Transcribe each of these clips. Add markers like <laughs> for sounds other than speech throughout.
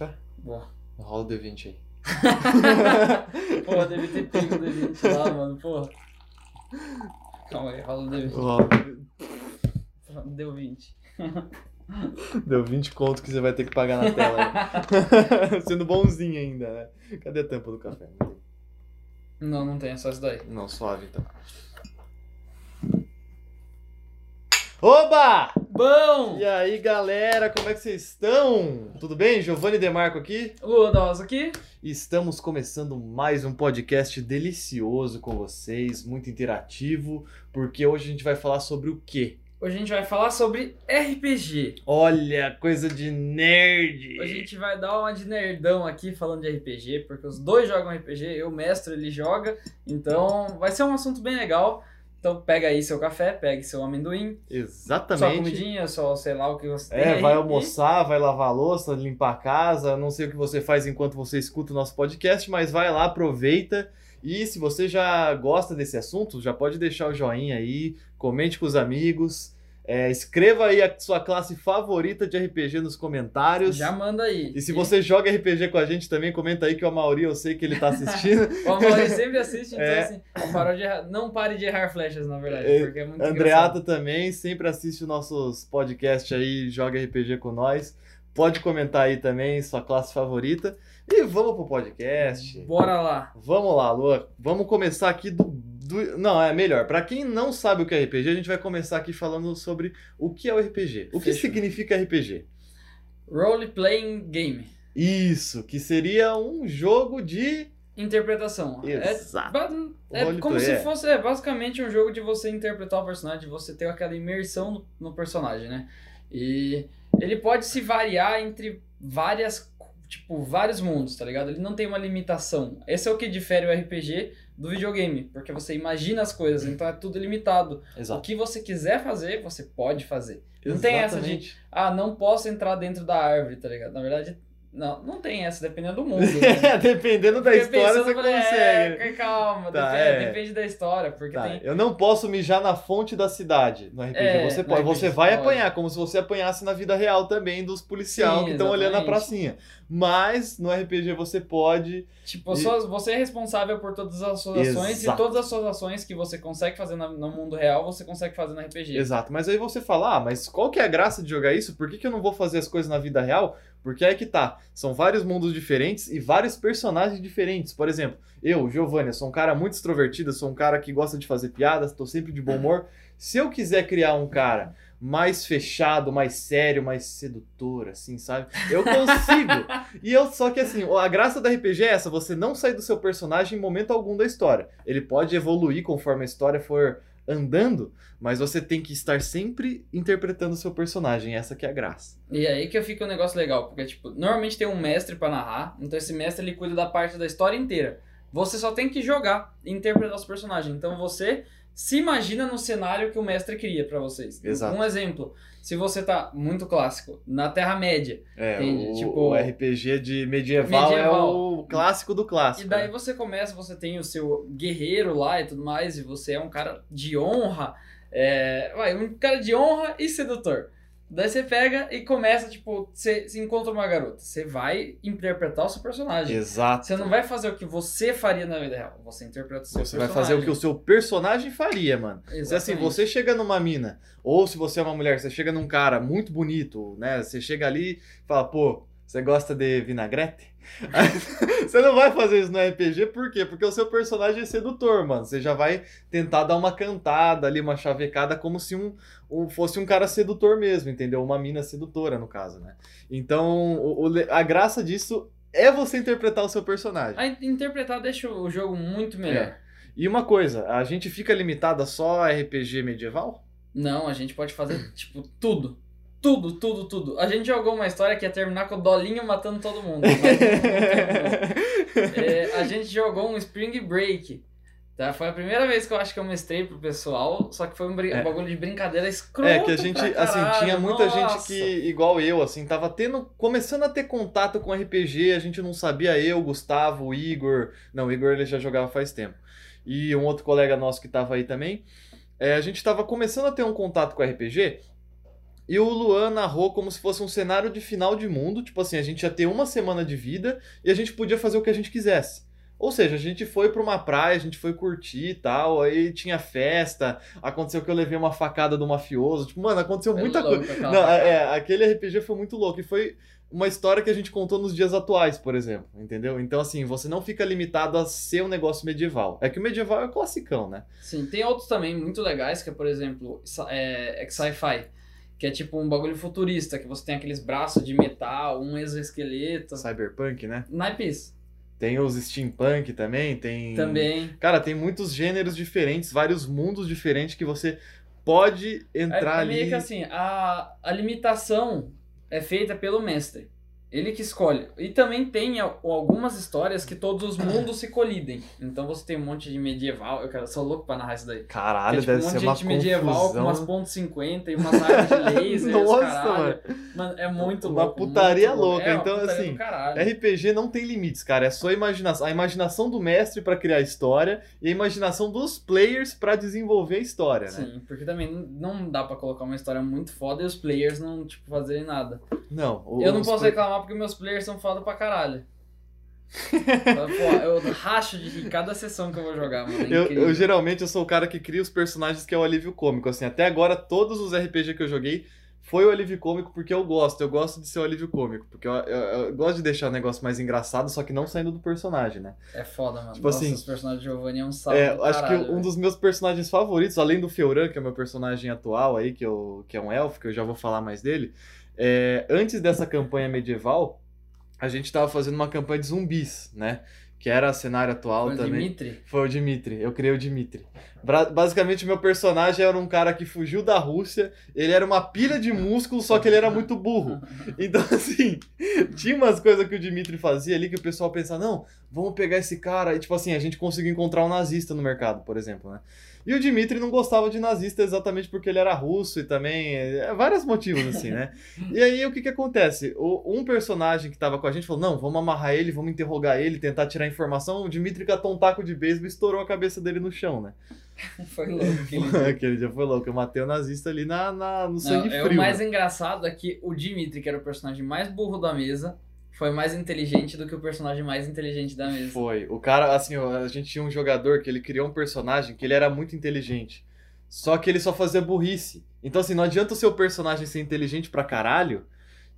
café? Boa. Rola o D20 aí. <laughs> Porra, deve ter pego o D20 lá, mano, porra. Calma aí, rola o D20. Rola. Deu 20. Deu 20 conto que você vai ter que pagar na tela. aí. <laughs> Sendo bonzinho ainda, né? Cadê a tampa do café? Não, não tem, é só isso daí. Não, suave então. Oba! Bom! E aí, galera, como é que vocês estão? Tudo bem? Giovanni Demarco aqui. Lua Dawes aqui. Estamos começando mais um podcast delicioso com vocês, muito interativo, porque hoje a gente vai falar sobre o quê? Hoje a gente vai falar sobre RPG. Olha, coisa de nerd! Hoje a gente vai dar uma de nerdão aqui falando de RPG, porque os dois jogam RPG, eu, o mestre, ele joga, então vai ser um assunto bem legal. Então pega aí seu café, pegue seu amendoim, sua Exatamente. comidinha, só sei lá o que você tem É, vai e- almoçar, vai lavar a louça, limpar a casa, não sei o que você faz enquanto você escuta o nosso podcast, mas vai lá, aproveita. E se você já gosta desse assunto, já pode deixar o joinha aí, comente com os amigos, é, escreva aí a sua classe favorita de RPG nos comentários. Já manda aí. E se você joga RPG com a gente também, comenta aí que o Amauri eu sei que ele tá <laughs> assistindo. O Amaury sempre assiste, então É. assim, parou de errar- não pare de errar flechas, na verdade, É, porque é muito Andreata engraçado. também sempre assiste os nossos podcasts aí, joga RPG com nós. Pode comentar aí também sua classe favorita. E vamos pro podcast. Bora lá. Vamos lá, Lua. Vamos começar aqui do, do- Não, é melhor. Pra quem não sabe o que é RPG, a gente vai começar aqui falando sobre o que é o RPG. O que Fechou. significa RPG? Role Playing Game. Isso, que seria um jogo de. Interpretação. É, Exato. é Roleplay, como se é. fosse é, basicamente um jogo de você interpretar o personagem, de você ter aquela imersão no, no personagem, né? E ele pode se variar entre várias, tipo, vários mundos, tá ligado? Ele não tem uma limitação. Esse é o que difere o RPG do videogame, porque você imagina as coisas, então é tudo limitado. O Exato. que você quiser fazer, você pode fazer. Não tem essa de-. Ah, não posso entrar dentro da árvore, tá ligado? Na verdade, não, não tem essa, dependendo do mundo. <laughs> né? Dependendo da Fiquei história, você falei, consegue. É, calma, Tá, depende, é. depende da história, porque Tá, tem. Eu não posso mijar na fonte da cidade no RPG. É, você pode, RPG você vai pode. apanhar, como se você apanhasse na vida real também dos policial Sim, que estão olhando a pracinha. Mas no RPG você pode. Tipo, E- você é responsável por todas as suas ações Exato. e todas as suas ações que você consegue fazer no mundo real, você consegue fazer no RPG. Exato. Mas aí você fala, ah, mas qual que é a graça de jogar isso? Por que, que eu não vou fazer as coisas na vida real? Porque aí que tá. São vários mundos diferentes e vários personagens diferentes. Por exemplo, eu, Giovanni, sou um cara muito extrovertido, sou um cara que gosta de fazer piadas, tô sempre de bom humor. Se eu quiser criar um cara mais fechado, mais sério, mais sedutor, assim, sabe? Eu consigo. <laughs> e eu, só que assim, a graça do RPG é essa, você não sair do seu personagem em momento algum da história. Ele pode evoluir conforme a história for andando, mas você tem que estar sempre interpretando o seu personagem, essa que é a graça. E aí que fica um negócio legal, porque, tipo, normalmente tem um mestre pra narrar, então esse mestre ele cuida da parte da história inteira. Você só tem que jogar e interpretar os personagens. Então você se imagina no cenário que o mestre cria pra vocês. Exato. Um exemplo, se você tá muito clássico, na Terra-média, É, o, tipo- o RPG de medieval, Medieval. é o clássico do clássico. E daí né? você começa, você tem o seu guerreiro lá e tudo mais, e você é um cara de honra, é, vai, um cara de honra e sedutor. Daí você pega e começa, tipo, você, você encontra uma garota, você vai interpretar o seu personagem. Exato. Você não vai fazer o que você faria na vida real, você interpreta o seu Você vai personagem. fazer o que o seu personagem faria, mano. Se assim, Exatamente. você chega numa mina, ou se você é uma mulher, você chega num cara muito bonito, né? Você chega ali e fala, pô, você gosta de vinagrete? <laughs> Você não vai fazer isso no RPG, por quê? Porque o seu personagem é sedutor, mano. Você já vai tentar dar uma cantada ali, uma chavecada, como se um, um- fosse um cara sedutor mesmo, entendeu? Uma mina sedutora, no caso, né? Então, o- o a graça disso é você interpretar o seu personagem. A in- interpretar deixa o jogo muito melhor. É. E uma coisa, a gente fica limitada só a RPG medieval? Não, a gente pode fazer, tipo, tudo. Tudo, tudo, tudo. A gente jogou uma história que ia terminar com o Dolinho matando todo mundo. É, a gente jogou um Spring Break. Tá? Foi a primeira vez que eu acho que eu mestrei pro pessoal, só que foi um, É. bagulho de brincadeira escroto É que a gente, assim, tinha muita gente nossa. que, igual eu, assim, tava tendo, começando a ter contato com RPG, a gente não sabia, eu, Gustavo, o Igor, não, o Igor ele já jogava faz tempo, e um outro colega nosso que tava aí também, é, a gente tava começando a ter um contato com RPG e o Luan narrou como se fosse um cenário de final de mundo. Tipo assim, a gente ia ter uma semana de vida e a gente podia fazer o que a gente quisesse. Ou seja, a gente foi pra uma praia, a gente foi curtir e tal, aí tinha festa, aconteceu que eu levei uma facada do mafioso. Tipo, mano, aconteceu É muita coisa. Não, facada. é, aquele RPG foi muito louco. E foi uma história que a gente contou nos dias atuais, por exemplo. Entendeu? Então, assim, você não fica limitado a ser um negócio medieval. É que o medieval é classicão, né? Sim, tem outros também muito legais, que é, por exemplo, é, é sci-fi. Que é tipo um bagulho futurista, que você tem aqueles braços de metal, um exoesqueleto. Cyberpunk, né? Naipes Tem os steampunk também, tem. também. Cara, tem muitos gêneros diferentes, vários mundos diferentes que você pode É, entrar é meio ali. que assim, a, a limitação é feita pelo mestre. Ele que escolhe. E também tem al- algumas histórias que todos os mundos se colidem. Então você tem um monte de medieval. Eu quero, sou louco pra narrar isso daí. Caralho, Tem, tipo, deve um monte ser de uma gente medieval com umas pontos .50 e umas armas de <laughs> laser. os Nossa, caralho. mano. É muito Uma louco. putaria muito louca, É, uma então, putaria assim, do caralho. RPG não tem limites, cara. É só a imaginação, a imaginação do mestre pra criar a história e a imaginação dos players pra desenvolver a história, né? Sim, porque também não- dá pra colocar uma história muito foda e os players não, tipo, fazerem nada. Não, o- Eu não os posso play- porque meus players são foda pra caralho. Pô, eu racho de rir cada sessão que eu vou jogar, mano. É Eu, eu geralmente eu sou o cara que cria os personagens que é o alívio cômico. Assim, até agora, todos os RPG que eu joguei foi o alívio cômico porque eu gosto. Eu gosto de ser o alívio cômico. Porque eu, eu- eu gosto de deixar o negócio mais engraçado, só que não saindo do personagem, né? É foda, mano. Tipo Nossa, assim, os personagens de Giovanni é um salve É, acho que caralho, um velho. dos meus personagens favoritos, além do Feuran, que é o meu personagem atual aí, que, eu, que é um elfo, que eu já vou falar mais dele, é, antes dessa campanha medieval, a gente tava fazendo uma campanha de zumbis, né? Que era cenário atual Foi o também. Dimitri? Foi o Dimitri, eu criei o Dimitri. Basicamente, meu personagem era um cara que fugiu da Rússia, ele era uma pilha de músculo, só que ele era muito burro. Então, assim, <laughs> tinha umas coisas que o Dimitri fazia ali que o pessoal pensava, não, vamos pegar esse cara. E, tipo assim, a gente conseguiu encontrar um nazista no mercado, por exemplo, né? E o Dimitri não gostava de nazista exatamente porque ele era russo e também. É, vários motivos, assim, né? <laughs> E aí, o que que acontece? O, um personagem que tava com a gente falou: não, vamos amarrar ele, vamos interrogar ele, tentar tirar informação. O Dimitri catou um taco de beisebol e estourou a cabeça dele no chão, né? <laughs> Foi louco. aquele dia. <laughs> Aquele dia foi louco. Eu matei o nazista ali na, na- no Não, sangue é, frio. o mais né? engraçado é que o Dimitri, que era o personagem mais burro da mesa, foi mais inteligente do que o personagem mais inteligente da mesa. Foi. O cara, assim, a gente tinha um jogador que ele criou um personagem que ele era muito inteligente. Só que ele só fazia burrice. Então, assim, não adianta o seu personagem ser inteligente pra caralho,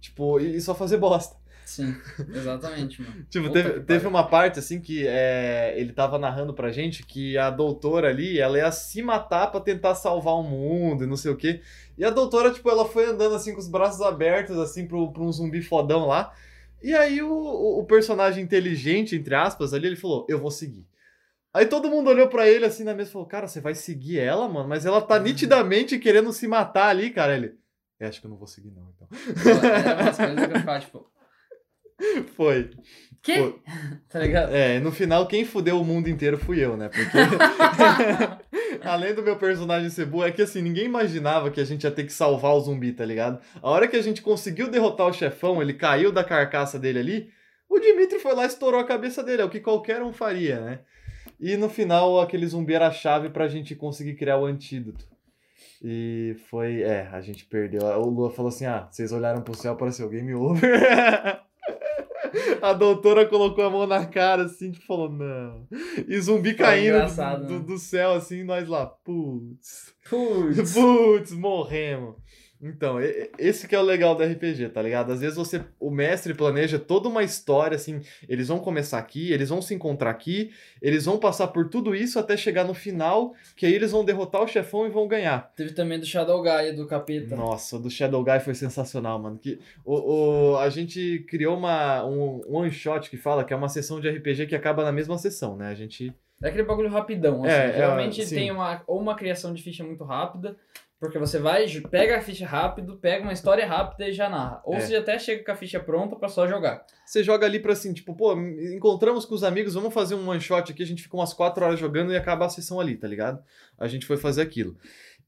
tipo, e só fazer bosta. Sim, exatamente, mano. <laughs> Tipo, Puta teve, teve uma parte, assim, que é, ele tava narrando pra gente que a doutora ali, ela ia se matar pra tentar salvar o mundo e não sei o quê. E a doutora, tipo, ela foi andando, assim, com os braços abertos, assim, pro, pra um zumbi fodão lá. E aí o, o, personagem inteligente, entre aspas, ali, ele falou, eu vou seguir. Aí todo mundo olhou pra ele, assim, na mesa e falou, cara, você vai seguir ela, mano? Mas ela tá nitidamente querendo se matar ali, cara. Ele, "É, acho que eu não vou seguir não, então. É umas coisas que eu ficava, tipo, <laughs> Foi. quê? Pô, <laughs> Tá ligado? É, no final quem fudeu o mundo inteiro fui eu, né? Porque <laughs> além do meu personagem ser burro, é que assim, ninguém imaginava que a gente ia ter que salvar o zumbi, tá ligado? A hora que a gente conseguiu derrotar o chefão, ele caiu da carcaça dele ali, o Dimitri foi lá e estourou a cabeça dele, é o que qualquer um faria, né? E no final aquele zumbi era a chave pra gente conseguir criar o antídoto. E foi, é, a gente perdeu. O Lua falou assim: ah, vocês olharam pro céu, pareceu game over. <laughs> <laughs> A doutora colocou a mão na cara assim, tipo, falou, não. E zumbi caindo do, né? do, do céu, assim, nós lá, putz. Putz. <laughs> Putz, morremos. Então, esse que é o legal do RPG, tá ligado? Às vezes você, o mestre planeja toda uma história, assim, eles vão começar aqui, eles vão se encontrar aqui, eles vão passar por tudo isso até chegar no final, que aí eles vão derrotar o chefão e vão ganhar. Teve também do Shadow Guy, do capeta. Nossa, do Shadow Guy foi sensacional, mano. Que, o, o- a gente criou uma, um one shot que fala que é uma sessão de RPG que acaba na mesma sessão, né? A gente. É aquele bagulho rapidão, assim. É, é, Geralmente sim. tem uma, ou uma criação de ficha muito rápida, porque você vai, pega a ficha rápido, pega uma história rápida e já narra. Ou É. você até chega com a ficha pronta pra só jogar. Você joga ali pra assim, tipo, pô, encontramos com os amigos, vamos fazer um one shot aqui, a gente fica umas 4 horas jogando e acaba a sessão ali, tá ligado? A gente foi fazer aquilo.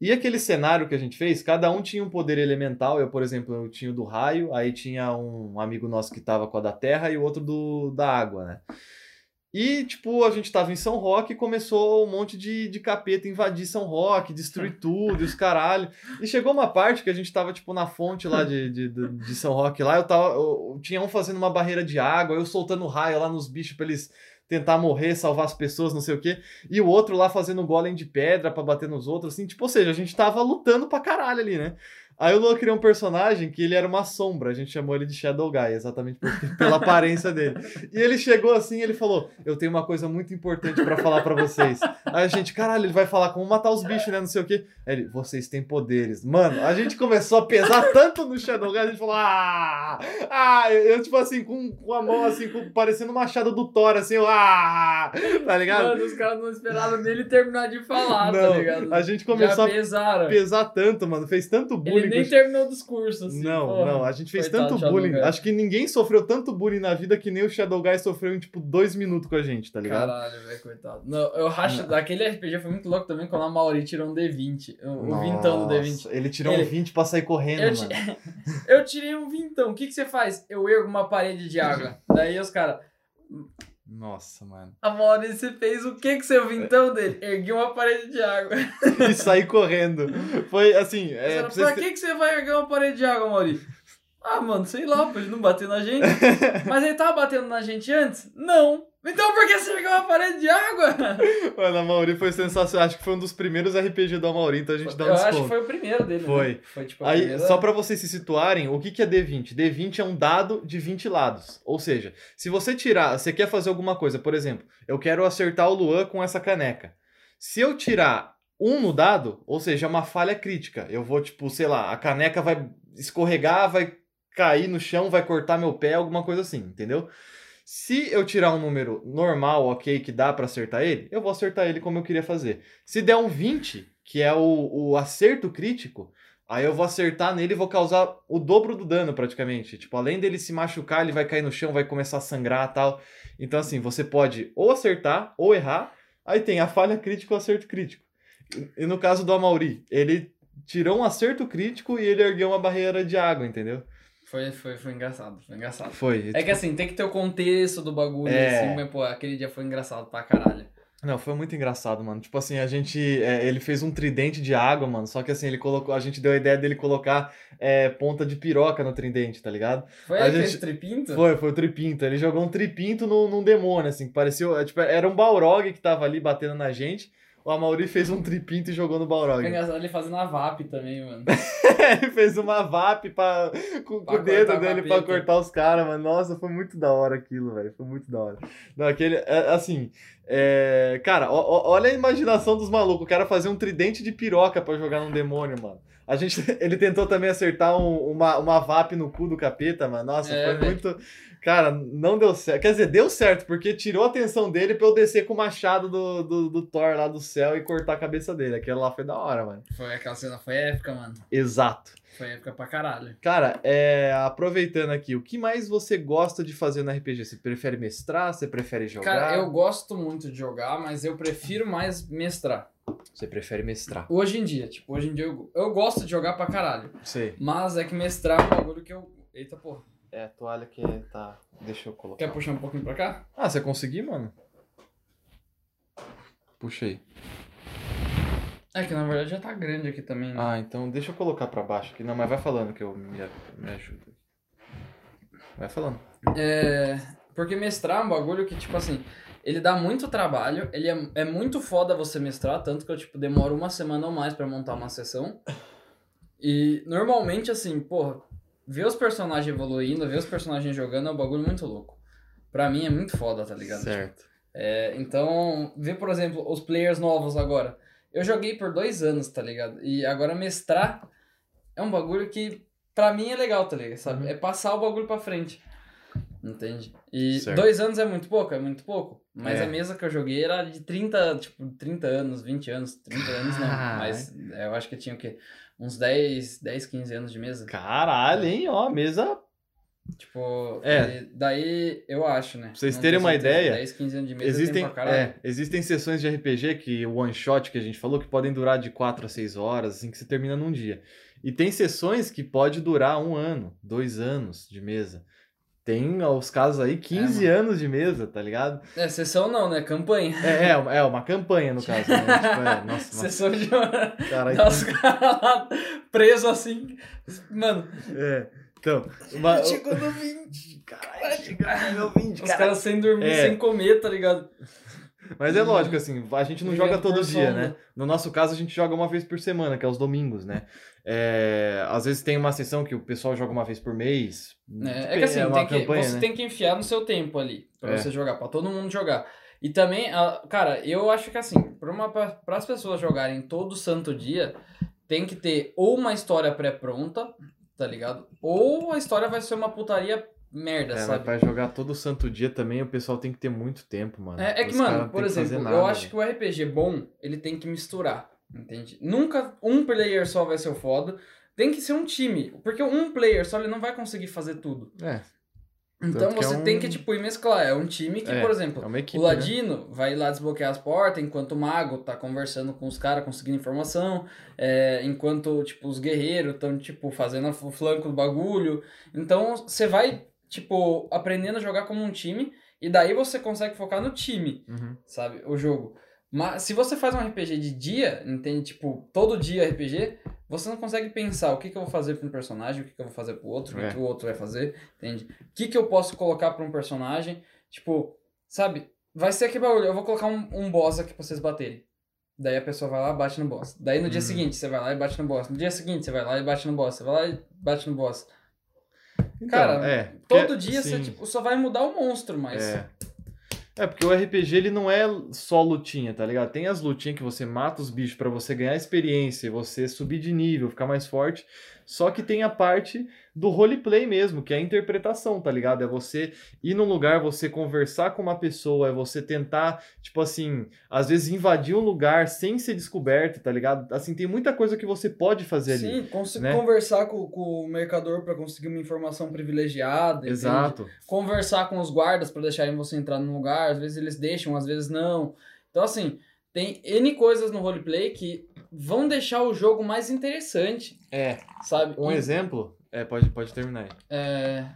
E aquele cenário que a gente fez, cada um tinha um poder elemental. Eu, por exemplo, eu tinha o do raio, aí tinha um amigo nosso que tava com a da terra e o outro do da água, né? E, tipo, a gente tava em São Roque e começou um monte de, de capeta invadir São Roque, destruir <laughs> tudo e os caralho. E chegou uma parte que a gente tava, tipo, na fonte lá de, de, de, São Roque lá, eu tava. Eu, tinha um fazendo uma barreira de água, eu soltando raio lá nos bichos pra eles tentar morrer, salvar as pessoas, não sei o quê. E o outro lá fazendo golem de pedra para bater nos outros, assim, tipo, ou seja, a gente tava lutando pra caralho ali, né? Aí o Luan criou um personagem que ele era uma sombra, a gente chamou ele de Shadow Guy, exatamente porque, <laughs> pela aparência dele. E ele chegou assim, ele falou: "Eu tenho uma coisa muito importante para falar para vocês". Aí a gente, caralho, ele vai falar como matar os bichos, né, não sei o quê. Aí ele: "Vocês têm poderes". Mano, a gente começou a pesar tanto no Shadow Guy, a gente falou: "Ah!". Ah, eu tipo assim com, com a mão assim, com, parecendo o machado do Thor assim, eu, ah! Tá ligado? Mano, os caras não esperavam nele terminar de falar, tá Não, ligado? a gente começou a pesar tanto, mano, fez tanto bullying Nem terminou o discurso, assim. não, porra. não, a gente fez Coitado tanto bullying. Acho que ninguém sofreu tanto bullying na vida que nem o Shadow Guy sofreu em, tipo, dois minutos com a gente, tá ligado? Caralho, velho, coitado. Não, eu racho. Daquele RPG foi muito louco também quando a Mauri tirou um D20. O, o vintão do D20. Nossa, Ele tirou Ele- um 20 pra sair correndo, Eu, mano. <laughs> eu tirei um vintão. O que, que você faz? Eu ergo uma parede de água. <laughs> Daí os caras. Nossa, mano. A Mauri, você fez o que com seu vintão dele? Ergui uma parede de água. <laughs> E sair correndo. Foi assim, é, pra caras, vocês pra que, que você vai erguer uma parede de água, Mauri? Ah, mano, sei lá, ele não bater na gente. <laughs> Mas ele tava batendo na gente antes? Não. Então por que você ergueu uma parede de água? <laughs> Mano, a Mauri foi sensacional. Acho que foi um dos primeiros RPG do Mauri, então a gente dá um eu desconto. acho que foi o primeiro dele. Foi. Né? Foi tipo Aí, primeira- só pra vocês se situarem, o que, que é D20? D20 é um dado de 20 lados. Ou seja, se você tirar, você quer fazer alguma coisa, por exemplo, eu quero acertar o Luan com essa caneca. Se eu tirar um no dado, ou seja, é uma falha crítica, eu vou, tipo, sei lá, a caneca vai escorregar, vai cair no chão, vai cortar meu pé, alguma coisa assim, entendeu? Se eu tirar um número normal, ok, que dá pra acertar ele, eu vou acertar ele como eu queria fazer. Se der um 20, que é o, o acerto crítico, aí eu vou acertar nele e vou causar o dobro do dano praticamente. Tipo, além dele se machucar, ele vai cair no chão, vai começar a sangrar tal. Então, assim, você pode ou acertar ou errar. Aí tem a falha crítica e o acerto crítico. E no caso do Amauri, ele tirou um acerto crítico e ele ergueu uma barreira de água, entendeu? Foi, foi, foi engraçado, foi engraçado. Foi. É que assim, tem que ter o contexto do bagulho, É. assim, mas, pô, aquele dia foi engraçado pra caralho. Não, foi muito engraçado, mano. Tipo assim, a gente. é, ele fez um tridente de água, mano. Só que assim, ele colocou. A gente deu a ideia dele colocar é, ponta de piroca no tridente, tá ligado? Foi A gente- tripinto? Foi, foi o tripinto. Ele jogou um tripinto no, num demônio, assim, que parecia. é, Tipo, era um Balrog que tava ali batendo na gente. O Amauri fez um tripinto e jogou no Balrog. Foi engraçado ele fazendo a VAP também, mano. <laughs> ele fez uma VAP pra, com, Pra o dedo dele pra cortar os caras, mano. Nossa, foi muito da hora aquilo, velho. Foi muito da hora. Não, aquele. é, assim. é, cara, ó- ó- olha a imaginação dos malucos. O cara fazia um tridente de piroca pra jogar num demônio, mano. A gente, <laughs> ele tentou também acertar um- uma, uma VAP no cu do capeta, mano. Nossa, É, foi velho. muito. Cara, não deu certo. Quer dizer, deu certo, porque tirou a atenção dele pra eu descer com o machado do, do, do Thor lá do céu e cortar a cabeça dele. Aquilo lá foi da hora, mano. Foi aquela cena, foi épica, mano. Exato. Foi épica pra caralho. Cara, é, aproveitando aqui, o que mais você gosta de fazer no RPG? Você prefere mestrar? Você prefere jogar? Cara, eu gosto muito de jogar, mas eu prefiro mais mestrar. Você prefere mestrar. Hoje em dia, tipo, hoje em dia eu, eu gosto de jogar pra caralho. Sei. Mas é que mestrar é um bagulho que eu. Eita porra. É a toalha que tá. Deixa eu colocar. Quer puxar um pouquinho pra cá? Ah, você conseguiu, mano? Puxei. É que na verdade já tá grande aqui também, né? Ah, então deixa eu colocar pra baixo aqui. Não, mas vai falando que eu me, me ajudo. Vai falando. É. Porque mestrar é um bagulho que, tipo assim, ele dá muito trabalho, ele é, é muito foda você mestrar, tanto que eu, tipo, demoro uma semana ou mais pra montar uma sessão. E normalmente, assim, porra, ver os personagens evoluindo, ver os personagens jogando é um bagulho muito louco. Pra mim é muito foda, tá ligado? Certo. É, então, ver, por exemplo, os players novos agora. Eu joguei por dois anos, tá ligado? E agora mestrar é um bagulho que, pra mim, é legal, tá ligado? Sabe? Uhum. É passar o bagulho pra frente. Entende? E Certo. dois anos é muito pouco, é muito pouco. Mas É. a mesa que eu joguei era de 30, tipo, 30 anos, 20 anos, 30 anos não. Mas eu acho que tinha o quê? Uns 10, 10, 15 anos de mesa. Caralho, hein? Ó, mesa. Tipo, É. daí eu acho, né? Pra vocês Não terem uma ideia, 10, 15 anos de mesa Existem, tem pra caralho. é, existem sessões de RPG que o one shot que a gente falou que podem durar de 4 a 6 horas, assim, que você termina num dia. E tem sessões que pode durar um ano, dois anos de mesa. Tem os casos aí 15 anos de mesa, tá ligado? É, sessão não, né? Campanha. É, é, é uma campanha no caso, né? <laughs> tipo, é, nossa, Sessão de. Caralho. Os caras lá presos assim. Mano, É. Então, uma, <laughs> chegou no 20. Caralho, chegou no 20, Os cara. caras sem dormir, É. sem comer, tá ligado? Mas é lógico, assim, a gente não Vivendo joga todo dia, sono. né? No nosso caso, a gente joga uma vez por semana, que é os domingos, né? É, às vezes tem uma sessão que o pessoal joga uma vez por mês. É, é que assim, uma tem que- campanha, você né? tem que enfiar no seu tempo ali, pra É. você jogar, pra todo mundo jogar. E também, cara, eu acho que assim, para as pessoas jogarem todo santo dia, tem que ter ou uma história pré-pronta, tá ligado? Ou a história vai ser uma putaria merda, É, sabe? pra jogar todo santo dia também, o pessoal tem que ter muito tempo, mano. É, é que, Os mano, por exemplo, nada, eu acho que o RPG bom, ele tem que misturar, entende? Nunca um player só vai ser o foda, tem que ser um time, porque um player só ele não vai conseguir fazer tudo. É, Então Tanto é você um- tem que, tipo, ir mesclar. É um time que, É, por exemplo, é equipe, o né? Ladino vai ir lá desbloquear as portas, enquanto o Mago tá conversando com os caras, conseguindo informação, é, enquanto, tipo, os guerreiros estão, tipo, fazendo o flanco do bagulho. Então, você vai, tipo, aprendendo a jogar como um time, e daí você consegue focar no time, Uhum. sabe? O jogo. Mas se você faz um RPG de dia, entende? Tipo, todo dia RPG, você não consegue pensar o que, que eu vou fazer para um personagem, o que, que eu vou fazer pro outro, o É. que, que o outro vai fazer, entende? O que, que eu posso colocar para um personagem? Tipo, sabe? Vai ser aquele bagulho, eu vou colocar um, um boss aqui pra vocês baterem. Daí a pessoa vai lá e bate no boss. Daí no dia Hum. seguinte você vai lá e bate no boss. No dia seguinte você vai lá e bate no boss. Você vai lá e bate no boss. Então, Cara, é, Todo porque- dia você tipo, só vai mudar o monstro, mas. É. É, porque o RPG ele não é só lutinha, tá ligado? Tem as lutinhas que você mata os bichos pra você ganhar experiência, você subir de nível, ficar mais forte. Só que tem a parte do roleplay mesmo, que é a interpretação, tá ligado? É você ir num lugar, você conversar com uma pessoa, é você tentar, tipo assim, às vezes invadir um lugar sem ser descoberto, tá ligado? Assim, tem muita coisa que você pode fazer ali. Sim, cons- né? conversar com, com o mercador pra conseguir uma informação privilegiada. entende? Exato. Conversar com os guardas pra deixarem você entrar no lugar. Às vezes eles deixam, às vezes não. Então, assim, tem N coisas no roleplay que vão deixar o jogo mais interessante, É. sabe? Um E, exemplo. É, pode, pode terminar aí. é,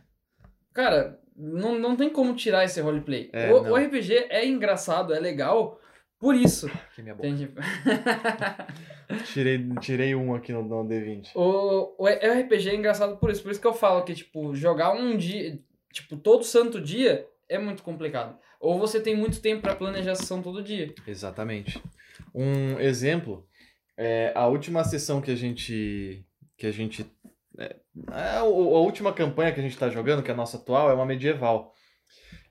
Cara, não, não tem como tirar esse roleplay. É, o, o RPG é engraçado, é legal. Por isso, <laughs> Aqui minha boca. entende? <laughs> Tirei, tirei um aqui no, no D20. O, o RPG é engraçado por isso. Por isso que eu falo que, tipo, jogar um dia, tipo, todo santo dia é muito complicado. Ou você tem muito tempo pra planejar a sessão todo dia. Exatamente. Um exemplo é a última sessão que a gente que a gente é, a, a última campanha que a gente está jogando, que é a nossa atual, é uma medieval.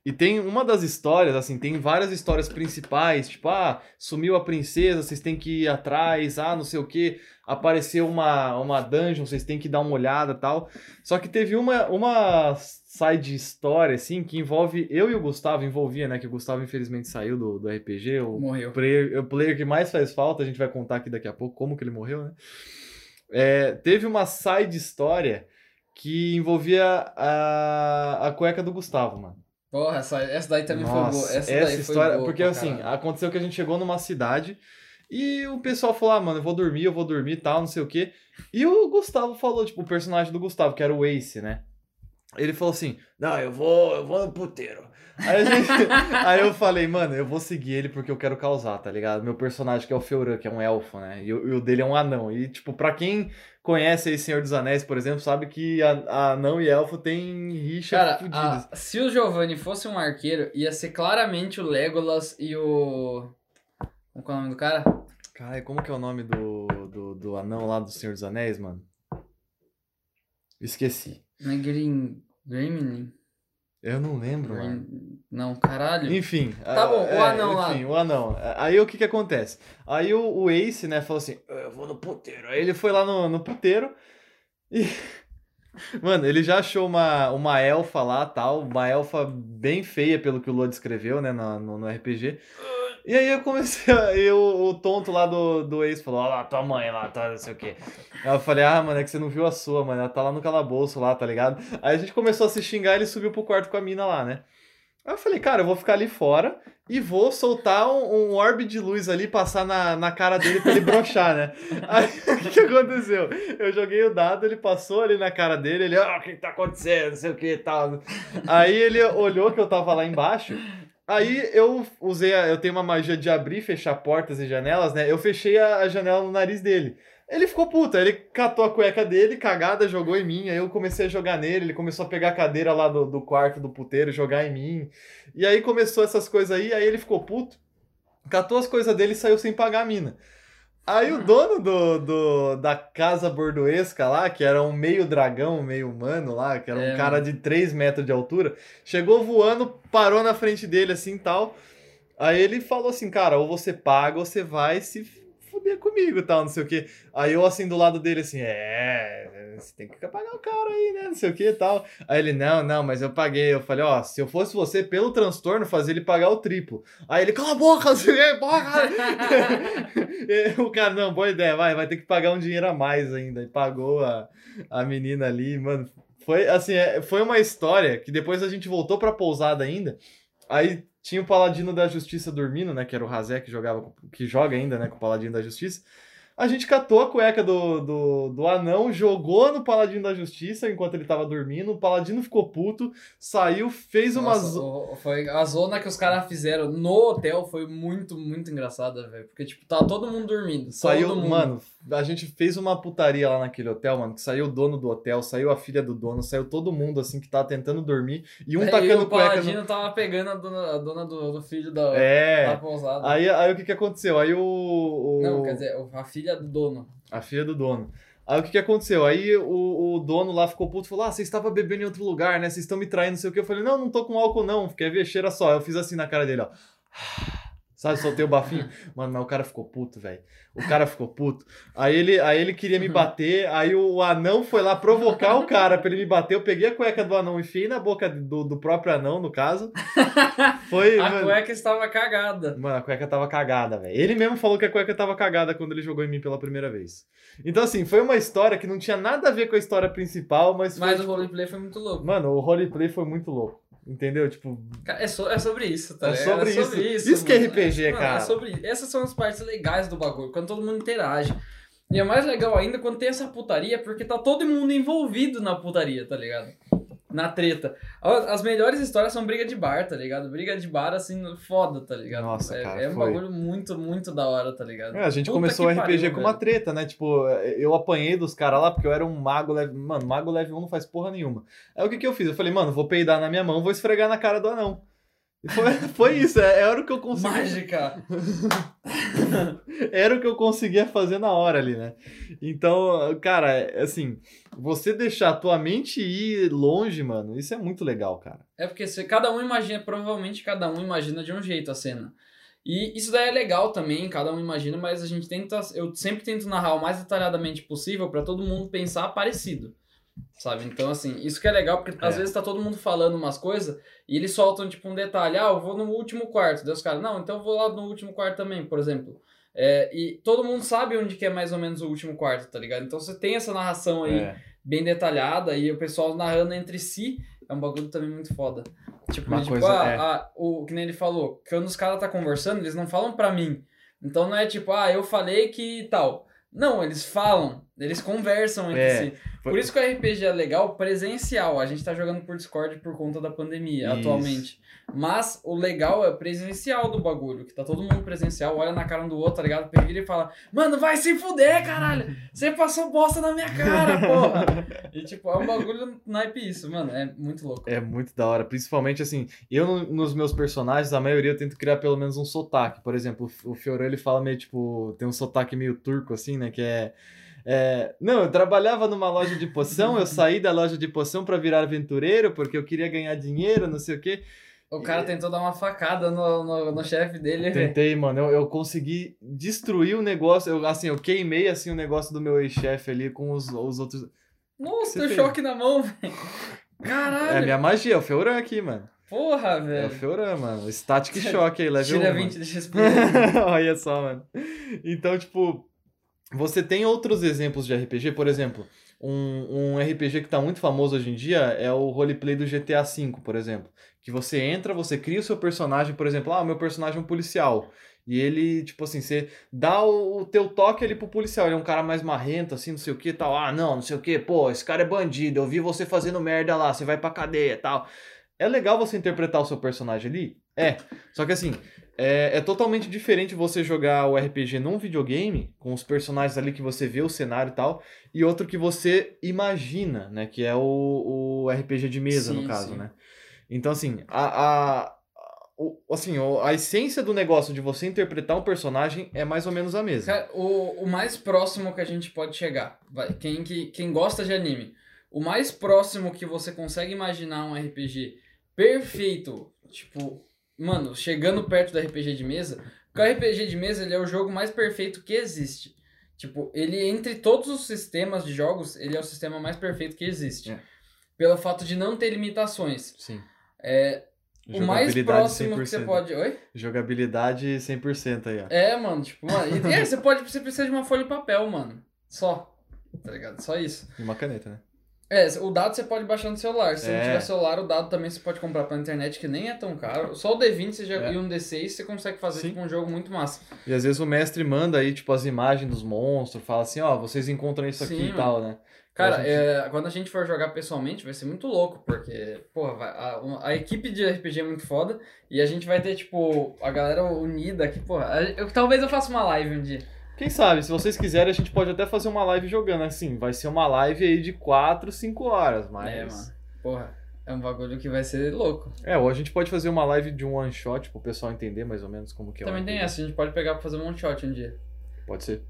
E tem uma das histórias, assim, tem várias histórias principais, tipo, ah, sumiu a princesa, vocês têm que ir atrás, ah, não sei o que, apareceu uma, uma dungeon, vocês têm que dar uma olhada tal. Só que teve uma, uma side história, assim, que envolve eu e o Gustavo, envolvia, né, que o Gustavo infelizmente saiu do, do RPG, o Morreu. player, o player que mais faz falta, a gente vai contar aqui daqui a pouco como que ele morreu, né? É, teve uma side história que envolvia a, a cueca do Gustavo, mano. Porra, essa, essa daí também Nossa, foi boa. Essa, essa história, boa porque assim, caralho. aconteceu que a gente chegou numa cidade e o pessoal falou: "Ah, mano, eu vou dormir, eu vou dormir, e tal, não sei o quê". E o Gustavo falou, tipo, o personagem do Gustavo, que era o Ace, né? Ele falou assim: "Não, eu vou, eu vou no puteiro". Aí, gente- <laughs> aí eu falei, mano, eu vou seguir ele porque eu quero causar, tá ligado? Meu personagem que é o Feuran, que é um elfo, né? E, o e o dele é um anão. E, tipo, pra quem conhece aí Senhor dos Anéis, por exemplo, sabe que a, anão e elfo tem rixa Cara, fudidas. a- se o Giovanni fosse um arqueiro, ia ser claramente o Legolas e o. Qual é o nome do cara? Caralho, como que é o nome do, do, do anão lá do Senhor dos Anéis, mano? Esqueci. Green. Gremlin? Eu não lembro, mano. Green... Não, caralho. Enfim. Tá ah, bom, o anão lá. Enfim, o anão. Aí o que que acontece? Aí o, o Ace, né, falou assim, eu vou no puteiro. Aí ele foi lá no, no puteiro e... <laughs> Mano, ele já achou uma, uma elfa lá, tal, uma elfa bem feia, pelo que o Lua descreveu, né, no, no, no RPG. E aí eu comecei, a, o, o tonto lá do, do ex falou, olha lá, tua mãe lá, tá, não sei o quê. Aí eu falei, ah, mano, é que você não viu a sua, mano, ela tá lá no calabouço lá, tá ligado? Aí a gente começou a se xingar ele subiu pro quarto com a mina lá, né? Aí eu falei, cara, eu vou ficar ali fora e vou soltar um, um orbe de luz ali, passar na, na cara dele pra ele brochar, né? <laughs> Aí o que, aconteceu? Eu joguei o dado, ele passou ali na cara dele, ele, ah, o que, que tá acontecendo? Não sei o que e tal. Aí ele olhou que eu tava lá embaixo. Aí eu usei, a, eu tenho uma magia de abrir e fechar portas e janelas, né? Eu fechei a, a janela no nariz dele. Ele ficou puto, ele catou a cueca dele, cagada, jogou em mim. Aí eu comecei a jogar nele, ele começou a pegar a cadeira lá do, do quarto do puteiro, jogar em mim. E aí começou essas coisas aí, aí ele ficou puto, catou as coisas dele e saiu sem pagar a mina. Aí o dono do, do, da casa bordoesca lá, que era um meio dragão, meio humano lá, que era um É, cara de 3 metros de altura, chegou voando, parou na frente dele assim tal. Aí ele falou assim, cara, ou você paga ou você vai se fuder comigo tal, não sei o que. Aí eu assim do lado dele assim, é, você tem que pagar o cara aí, né, não sei o que tal. Aí ele, não, não, mas eu paguei. Eu falei, ó, se eu fosse você, pelo transtorno, fazer ele pagar o triplo. Aí ele, cala a boca, assim, porra! <laughs> E o cara, não, boa ideia, vai, vai ter que pagar um dinheiro a mais ainda. E pagou a, a menina ali, mano. Foi assim, é, foi uma história que depois a gente voltou pra pousada ainda. Aí tinha o Paladino da Justiça dormindo, né? Que era o Razé que jogava, que joga ainda, né? Com o Paladino da Justiça. A gente catou a cueca do, do, do anão, jogou no Paladino da Justiça enquanto ele tava dormindo. O Paladino ficou puto, saiu, fez uma. Nossa, zo- o- foi a zona que os caras fizeram no hotel foi muito, muito engraçada, velho. Porque, tipo, tá todo mundo dormindo. Saiu, mundo. mano, a gente fez uma putaria lá naquele hotel, mano, que saiu o dono do hotel, saiu a filha do dono, saiu todo mundo, assim, que tava tentando dormir, e um Aí tacando o cueca Paladino no... tava pegando a dona, a dona do, do filho da, da É, pousada. aí, aí o que que aconteceu? Aí o... o- Não, quer dizer, a filha do dono. A filha do dono. Aí o que que aconteceu? Aí o, o dono lá ficou puto, falou, ah, você estava bebendo em outro lugar, né, vocês estão me traindo, não sei o que. Eu falei, não, não tô com álcool não, quer ver, cheira só. Eu fiz assim na cara dele, ó. Sabe, soltei o bafinho. <laughs> Mano, mas o cara ficou puto, velho. O cara ficou puto. Aí ele, aí ele queria me bater, aí o anão foi lá provocar o cara pra ele me bater. Eu peguei a cueca do anão e enfiei na boca do, do próprio anão, no caso. <laughs> Foi, A mano. cueca estava cagada. Mano, a cueca tava cagada, velho. Ele mesmo falou que a cueca tava cagada quando ele jogou em mim pela primeira vez. Então, assim, foi uma história que não tinha nada a ver com a história principal, mas foi. Mas o tipo, roleplay foi muito louco. Mano, o roleplay foi muito louco. Entendeu? Tipo, Cara, é, so- é sobre isso, tá É ligado? sobre isso. isso. Isso que é. RPG, Mano, cara. É sobre isso. Essas são as partes legais do bagulho, quando todo mundo interage. E é mais legal ainda quando tem essa putaria, porque tá todo mundo envolvido na putaria, tá ligado? Na treta. As melhores histórias são briga de bar, tá ligado? Briga de bar, assim, foda, tá ligado? Nossa, é, cara, é um foi. bagulho muito, muito da hora, tá ligado? é, a gente Puta começou o RPG pariu, com uma velho. treta, né? Tipo, eu apanhei dos caras lá porque eu era um mago leve. Mano, mago leve 1 não faz porra nenhuma. Aí o que que eu fiz? Eu falei, mano, vou peidar na minha mão, vou esfregar na cara do anão. Foi, foi isso, é, era o que eu consegui. Mágica! <laughs> Era o que eu conseguia fazer na hora ali, né? Então, cara, assim, você deixar a tua mente ir longe, mano, isso é muito legal, cara. É porque se cada um imagina, provavelmente cada um imagina de um jeito a cena. E isso daí é legal também, cada um imagina, mas a gente tenta, eu sempre tento narrar o mais detalhadamente possível pra todo mundo pensar parecido. Sabe? Então, assim, isso que é legal, porque às É. vezes tá todo mundo falando umas coisas e eles soltam, tipo, um detalhe. Ah, eu vou no último quarto. Daí os caras, não, então eu vou lá no último quarto também, por exemplo. É, e todo mundo sabe onde que é mais ou menos o último quarto, tá ligado? Então você tem essa narração aí É. bem detalhada e o pessoal narrando entre si é um bagulho também muito foda. Tipo, Uma tipo coisa- ah, é. ah, o que nem ele falou, quando os caras tá conversando, eles não falam pra mim. Então não é tipo, ah, eu falei que tal. Não, eles falam, eles conversam entre É, si. foi- Por isso que o RPG é legal presencial. A gente tá jogando por Discord por conta da pandemia Isso. atualmente. Mas o legal é presencial do bagulho, que tá todo mundo presencial, olha na cara um do outro, tá ligado? Pega e fala, mano, vai se fuder, caralho! Você passou bosta na minha cara, <laughs> porra! e tipo, é um bagulho naipe isso, mano, é muito louco. É muito da hora, principalmente assim, eu no- nos meus personagens, a maioria eu tento criar pelo menos um sotaque. Por exemplo, o Fiorão ele fala meio tipo, tem um sotaque meio turco assim, né, que é é, não, eu trabalhava numa loja de poção, eu saí da loja de poção pra virar aventureiro porque eu queria ganhar dinheiro, não sei o quê. O cara tentou dar uma facada no, no, no chefe dele, velho. Tentei, mano, eu, eu consegui destruir o negócio, eu, assim, eu queimei assim o negócio do meu ex-chefe ali com os, os outros. Nossa, fez? choque na mão, <laughs> velho. É a Caralho, minha magia, é o Feuran aqui, mano. porra, É o velho. Feuran, mano. Static Shock aí, level Tira 1, mano. 20 de XP. <laughs> Olha só, mano. Então, tipo, você tem outros exemplos de RPG, por exemplo, Um, um RPG que tá muito famoso hoje em dia é o roleplay do GTA V, por exemplo. Que você entra, você cria o seu personagem, por exemplo, ah, o meu personagem é um policial. E ele, tipo assim, você dá o, o teu toque ali pro policial. Ele é um cara mais marrento, assim, não sei o que tal. Ah, não, não sei o que, pô, esse cara é bandido. Eu vi você fazendo merda lá, você vai pra cadeia tal. É legal você interpretar o seu personagem ali? É. Só que assim, é, é, totalmente diferente você jogar o RPG num videogame, com os personagens ali que você vê o cenário e tal, e outro que você imagina, né? Que é o, o RPG de mesa, sim, no caso, sim. né? Então, assim, a, a, o, assim, a essência do negócio de você interpretar um personagem é mais ou menos a mesma. Cara, o, o mais próximo que a gente pode chegar, vai, quem, que, quem gosta de anime, o mais próximo que você consegue imaginar um RPG perfeito, tipo, mano, chegando perto do RPG de mesa, porque o RPG de mesa ele é o jogo mais perfeito que existe. Tipo, ele entre todos os sistemas de jogos, ele é o sistema mais perfeito que existe. É. Pelo fato de não ter limitações. Sim. É, o mais próximo 100%. que você pode. Oi? Jogabilidade 100% aí, ó. É, mano, tipo, mano. E, é, você pode. Você precisa de uma folha de papel, mano. Só. Tá ligado? Só isso. E uma caneta, né? É, o dado você pode baixar no celular. Se é. não tiver celular, o dado também você pode comprar pela internet, que nem é tão caro. Só o D20 você já, é. e um D6 você consegue fazer tipo, um jogo muito massa. E às vezes o mestre manda aí, tipo, as imagens dos monstros, fala assim, ó, vocês encontram isso Sim, aqui mano. e tal, né? Cara, gente... é, quando a gente for jogar pessoalmente, vai ser muito louco, porque, porra, a, a, equipe de RPG é muito foda e a gente vai ter, tipo, a galera unida aqui, porra. Eu, talvez eu faça uma live um dia. Quem sabe, se vocês quiserem, a gente pode até fazer uma live jogando, assim, vai ser uma live aí de 4, 5 horas, mas... É, mano, porra. É um bagulho que vai ser louco. É, ou a gente pode fazer uma live de um one shot pro pessoal entender mais ou menos como que é. Também tem essa, a gente pode pegar pra fazer um one shot um dia. Pode ser.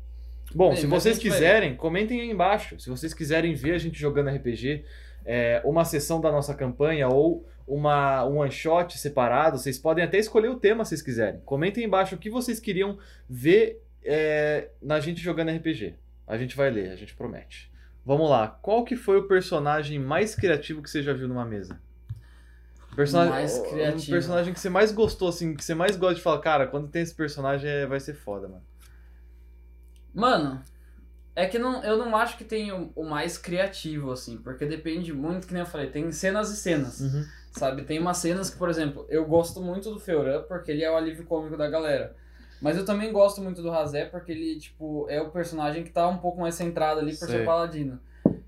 Bom, se vocês quiserem, comentem aí embaixo. Se vocês quiserem ver a gente jogando RPG, é, uma sessão da nossa campanha ou uma, um one shot separado, vocês podem até escolher o tema se vocês quiserem. Comentem embaixo o que vocês queriam ver é, na gente jogando RPG. A gente vai ler, a gente promete. Vamos lá. Qual que foi o personagem mais criativo que você já viu numa mesa? Personagem, mais criativo. Um personagem que você mais gostou, assim, que você mais gosta de falar, cara, quando tem esse personagem é, vai ser foda, mano. Mano, é que não, eu não acho que tem o, o, mais criativo, assim, porque depende muito, que nem eu falei, tem cenas e cenas, uhum. sabe? Tem umas cenas que, por exemplo, eu gosto muito do Feuran porque ele é o alívio cômico da galera. Mas eu também gosto muito do Razé porque ele, tipo, é o personagem que tá um pouco mais centrado ali por Sei. ser paladino.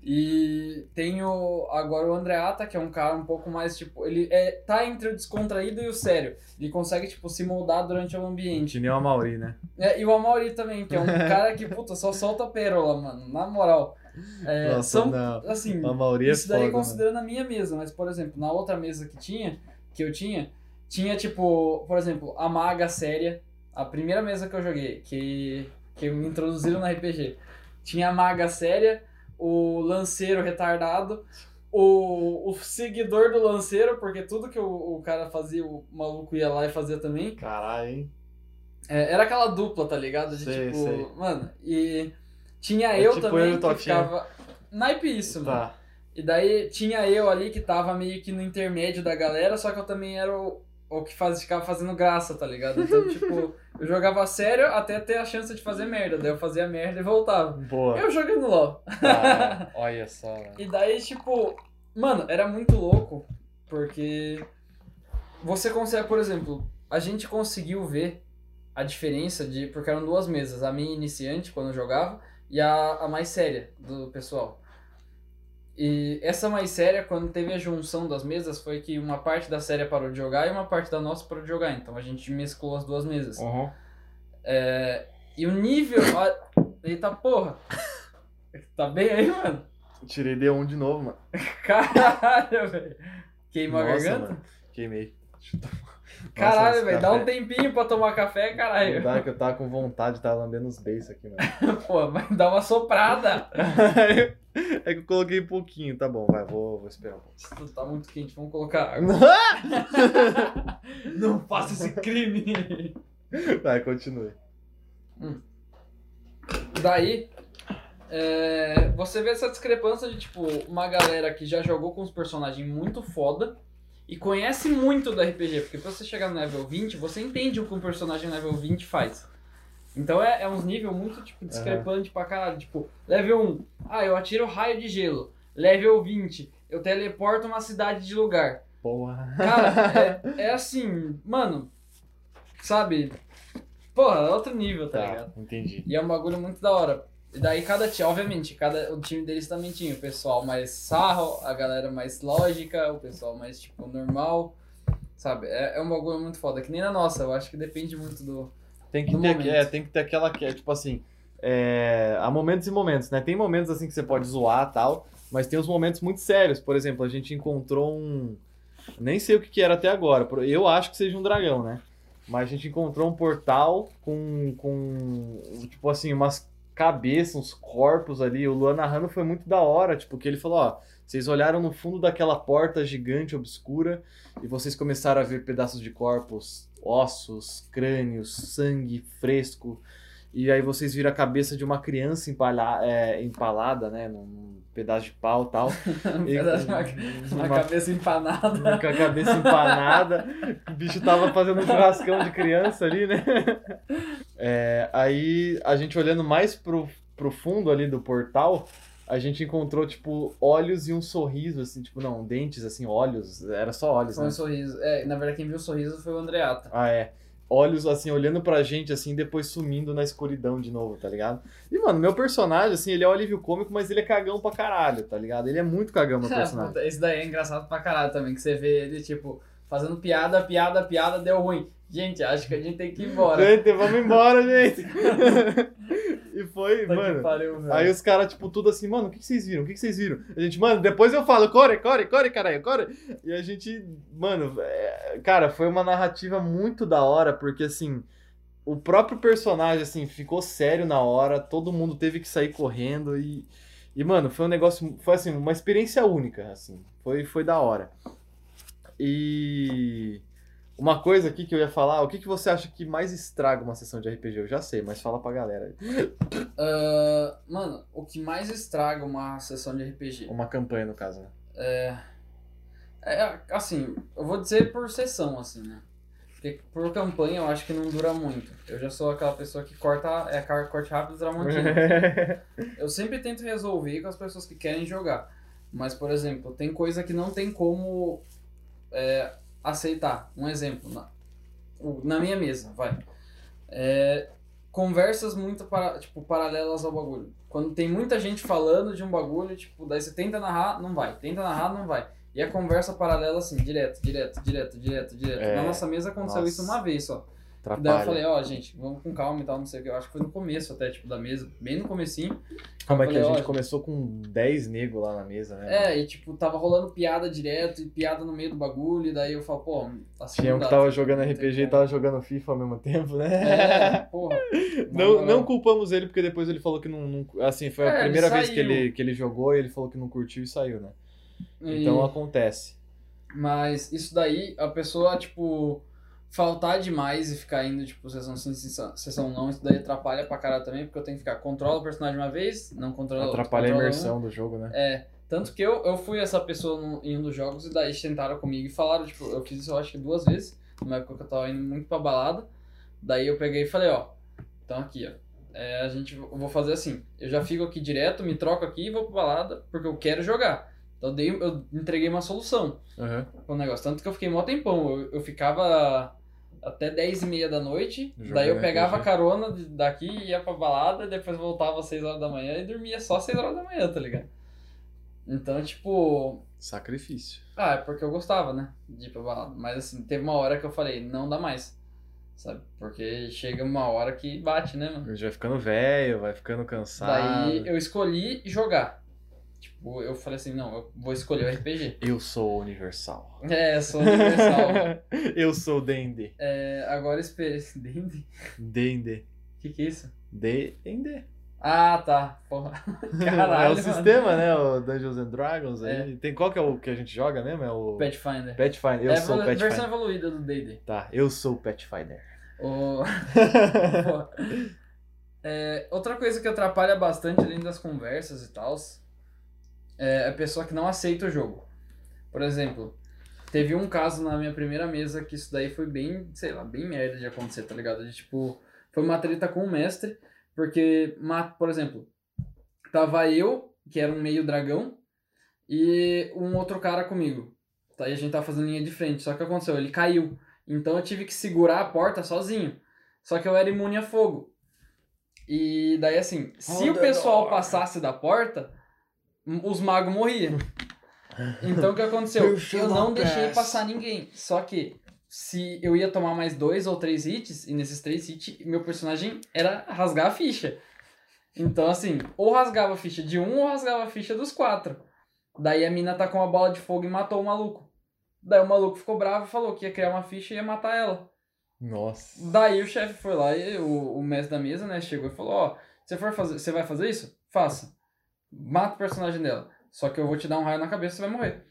E tenho agora o Andreata, que é um cara um pouco mais, tipo, ele é, tá entre o descontraído e o sério. Ele consegue, tipo, se moldar durante o ambiente. Que nem o Amauri, né? É, e o Amauri também, que é um <laughs> cara que, puta, só solta pérola, mano, na moral. É, Nossa, são, não. assim, a é isso daí foda, considerando mano. a minha mesa, mas, por exemplo, na outra mesa que tinha, que eu tinha, tinha, tipo, por exemplo, a maga séria, a primeira mesa que eu joguei, que, que me introduziram na RPG, tinha a maga séria, o lanceiro retardado, o, o seguidor do lanceiro, porque tudo que o, o cara fazia, o maluco ia lá e fazia também. Caralho, hein? É, era aquela dupla, tá ligado? De sei, tipo, sei. mano, e tinha é eu tipo também eu que ficava. Naipe isso, tá. mano. E daí tinha eu ali que tava meio que no intermédio da galera, só que eu também era o, o que faz, ficava fazendo graça, tá ligado? Então, tipo, eu jogava sério até ter a chance de fazer merda. Daí eu fazia merda e voltava. Boa. Eu jogando LOL. Ah, <laughs> olha só. e daí, tipo, mano, era muito louco, porque você consegue, por exemplo, a gente conseguiu ver a diferença de. Porque eram duas mesas, a minha iniciante quando eu jogava e a, a mais séria do pessoal. E essa mais séria, quando teve a junção das mesas, foi que uma parte da série parou de jogar e uma parte da nossa parou de jogar. Então a gente mesclou as duas mesas. Uhum. É, e o nível. Eita porra! Tá bem aí, mano? Tirei D1 de novo, mano. <laughs> Caralho, velho. Queimou Nossa, a garganta? Mano. Queimei. Caralho, velho, dá um tempinho pra tomar café, caralho. Dá que eu tava com vontade de estar lambendo os beiços aqui, mano. <laughs> Pô, mas dá uma soprada. <laughs> é que eu coloquei pouquinho, tá bom, vai, vou, vou esperar um pouco. Isso tá muito quente, vamos colocar água. <laughs> Não faça esse crime. Vai, continue. Hum. Daí, é, você vê essa discrepância de, tipo, uma galera que já jogou com os personagens muito foda e conhece muito do RPG, porque pra você chegar no level 20, você entende o que um personagem level 20 faz. Então é, é uns níveis muito, tipo, discrepante uhum. pra caralho. Tipo, level 1, Ah, eu atiro raio de gelo. Level 20. Eu teleporto uma cidade de lugar. Porra. Cara, é, <laughs> é assim, mano. Sabe? Porra, é outro nível, tá, ligado? Tá, entendi. E é um bagulho muito da hora. E daí cada time, obviamente, cada, o time deles também tinha o pessoal mais sarro, a galera mais lógica, o pessoal mais, tipo, normal. Sabe? É, é um bagulho muito foda, que nem na nossa, eu acho que depende muito do. Tem que, do ter, é, tem que ter aquela que é, tipo assim. É, há momentos e momentos, né? Tem momentos assim que você pode zoar e tal, mas tem uns momentos muito sérios. Por exemplo, a gente encontrou um. Nem sei o que, que era até agora. Eu acho que seja um dragão, né? Mas a gente encontrou um portal com. com tipo assim, umas cabeças, uns corpos ali. O Luan narrando foi muito da hora, tipo, que ele falou, ó. Vocês olharam no fundo daquela porta gigante, obscura, e vocês começaram a ver pedaços de corpos, ossos, crânios, sangue fresco. E aí vocês viram a cabeça de uma criança empalha, é, empalada, né? Num pedaço de pau e tal. <laughs> um E- uma, uma uma- cabeça empanada. com a cabeça empanada. O bicho tava fazendo um churrascão de criança ali, né? <laughs> É, aí a gente olhando mais pro, pro fundo ali do portal, a gente encontrou, tipo, olhos e um sorriso, assim, tipo, não, dentes, assim, olhos, era só olhos, Foi né? um sorriso. É, na verdade, quem viu o sorriso foi o Andreata. Ah, é. Olhos, assim, olhando pra gente, assim, depois sumindo na escuridão de novo, tá ligado? E, mano, meu personagem, assim, ele é o alívio cômico, mas ele é cagão pra caralho, tá ligado? Ele é muito cagão, meu <laughs> personagem. Puta, Esse daí é engraçado pra caralho também, que você vê ele, tipo, fazendo piada, piada, piada, deu ruim. Gente, acho que a gente tem que ir embora. Gente, vamos embora, gente! <laughs> e foi, que mano. pariu. Aí os caras, tipo, tudo assim, mano, o que, que vocês viram? O que, que vocês viram? A gente, mano, depois eu falo, core, core, core, caralho, core. E a gente, mano, é, cara, foi uma narrativa muito da hora, porque assim, o próprio personagem, assim, ficou sério na hora, todo mundo teve que sair correndo e. E, mano, foi um negócio, foi assim, uma experiência única, assim, foi, foi da hora. E uma coisa aqui que eu ia falar, o que, que você acha que mais estraga uma sessão de RPG? Eu já sei, mas fala pra galera. aí. Ah, mano, o que mais estraga uma sessão de RPG? Uma campanha, no caso, né? É, é, assim, eu vou dizer por sessão, assim, né? Porque por campanha eu acho que não dura muito. Eu já sou aquela pessoa que corta, é corte rápido Tramontina. <laughs> Eu sempre tento resolver com as pessoas que querem jogar. Mas, por exemplo, tem coisa que não tem como é, aceitar. Um exemplo, na, na minha mesa, vai. É, conversas muito para, tipo, paralelas ao bagulho. Quando tem muita gente falando de um bagulho, tipo, daí você tenta narrar, não vai. Tenta narrar, não vai. E a conversa paralela, assim, direto, direto, direto, direto, direto. É, Na nossa mesa aconteceu nossa. isso uma vez só. E daí eu Atrapalha. falei, ó, gente, vamos com calma e tal, não sei o que. Eu acho que foi no começo até, tipo, da mesa, bem no comecinho. Como é que a gente começou com 10 negros lá na mesa, né? É, e tipo, tava rolando piada direto e piada no meio do bagulho, e daí eu falo, pô, assim. Tinha um que tava tá jogando RPG e como. tava jogando FIFA ao mesmo tempo, né? É, <laughs> porra. Não, não culpamos ele, porque depois ele falou que não. não- assim, foi a É, ele primeira vez que ele, que ele jogou e ele falou que não curtiu e saiu, né? E- Então acontece. Mas isso daí, a pessoa, tipo, faltar demais e ficar indo, tipo, sessão sim, sessão, não, isso daí atrapalha pra caralho também, porque eu tenho que ficar, controla o personagem uma vez, não controla outro, Atrapalha a controla um. imersão do jogo, né? É, tanto que eu, eu fui essa pessoa no- em um dos jogos e daí sentaram comigo e falaram, tipo, eu fiz isso eu acho que duas vezes, numa época que eu tava indo muito pra balada. Daí eu peguei e falei, ó, então aqui, ó. é, a gente, eu vou fazer assim, eu já fico aqui direto, me troco aqui e vou pra balada, porque eu quero jogar. Então eu, dei, eu entreguei uma solução Aham. pro negócio. Tanto que eu fiquei mó tempão. Eu, eu ficava até 10 e meia da noite. Daí eu pegava RPG. carona daqui, ia pra balada, depois voltava às 6 horas da manhã e dormia só às 6 horas da manhã, tá ligado? Então, tipo. Sacrifício. Ah, é porque eu gostava, né? De ir pra balada. Mas assim, teve uma hora que eu falei, não dá mais. Sabe? Porque chega uma hora que bate, né, mano? A gente vai ficando velho, vai ficando cansado. Daí eu escolhi jogar. Tipo, eu falei assim, não, eu vou escolher o RPG. Eu sou universal. É, eu sou universal. <laughs> eu sou D&D. É, agora espere. D&D? D&D. O que que é isso? D&D. Ah, tá. Porra. <laughs> é Caralho, o mano. sistema, né? O Dungeons and Dragons É. aí. Tem qual que é o que a gente joga mesmo? É o Pathfinder. Pathfinder. Eu é sou o a versão Pathfinder. evoluída do D&D. Tá, eu sou o Pathfinder. O... <laughs> É, outra coisa que atrapalha bastante, além das conversas e tal, é a pessoa que não aceita o jogo. Por exemplo, teve um caso na minha primeira mesa que isso daí foi bem, sei lá, bem merda de acontecer, tá ligado? De tipo, foi uma treta com o mestre, porque, por exemplo, tava eu, que era um meio dragão, e um outro cara comigo. Tá, e a gente tava fazendo linha de frente. Só que aconteceu, ele caiu. Então eu tive que segurar a porta sozinho. Só que eu era imune a fogo. E daí assim, se o pessoal passasse da porta, os magos morriam. Então o que aconteceu? Eu não deixei passar ninguém. Só que se eu ia tomar mais dois ou três hits, e nesses três hits, meu personagem era rasgar a ficha. Então, assim, ou rasgava a ficha de um ou rasgava a ficha dos quatro. Daí a mina tá com uma bola de fogo e matou o maluco. Daí o maluco ficou bravo e falou que ia criar uma ficha e ia matar ela. Nossa. Daí o chefe foi lá e o, o mestre da mesa, né, chegou e falou, ó, você for fazer, você vai fazer isso? Faça. Mata o personagem dela. Só que eu vou te dar um raio na cabeça e você vai morrer.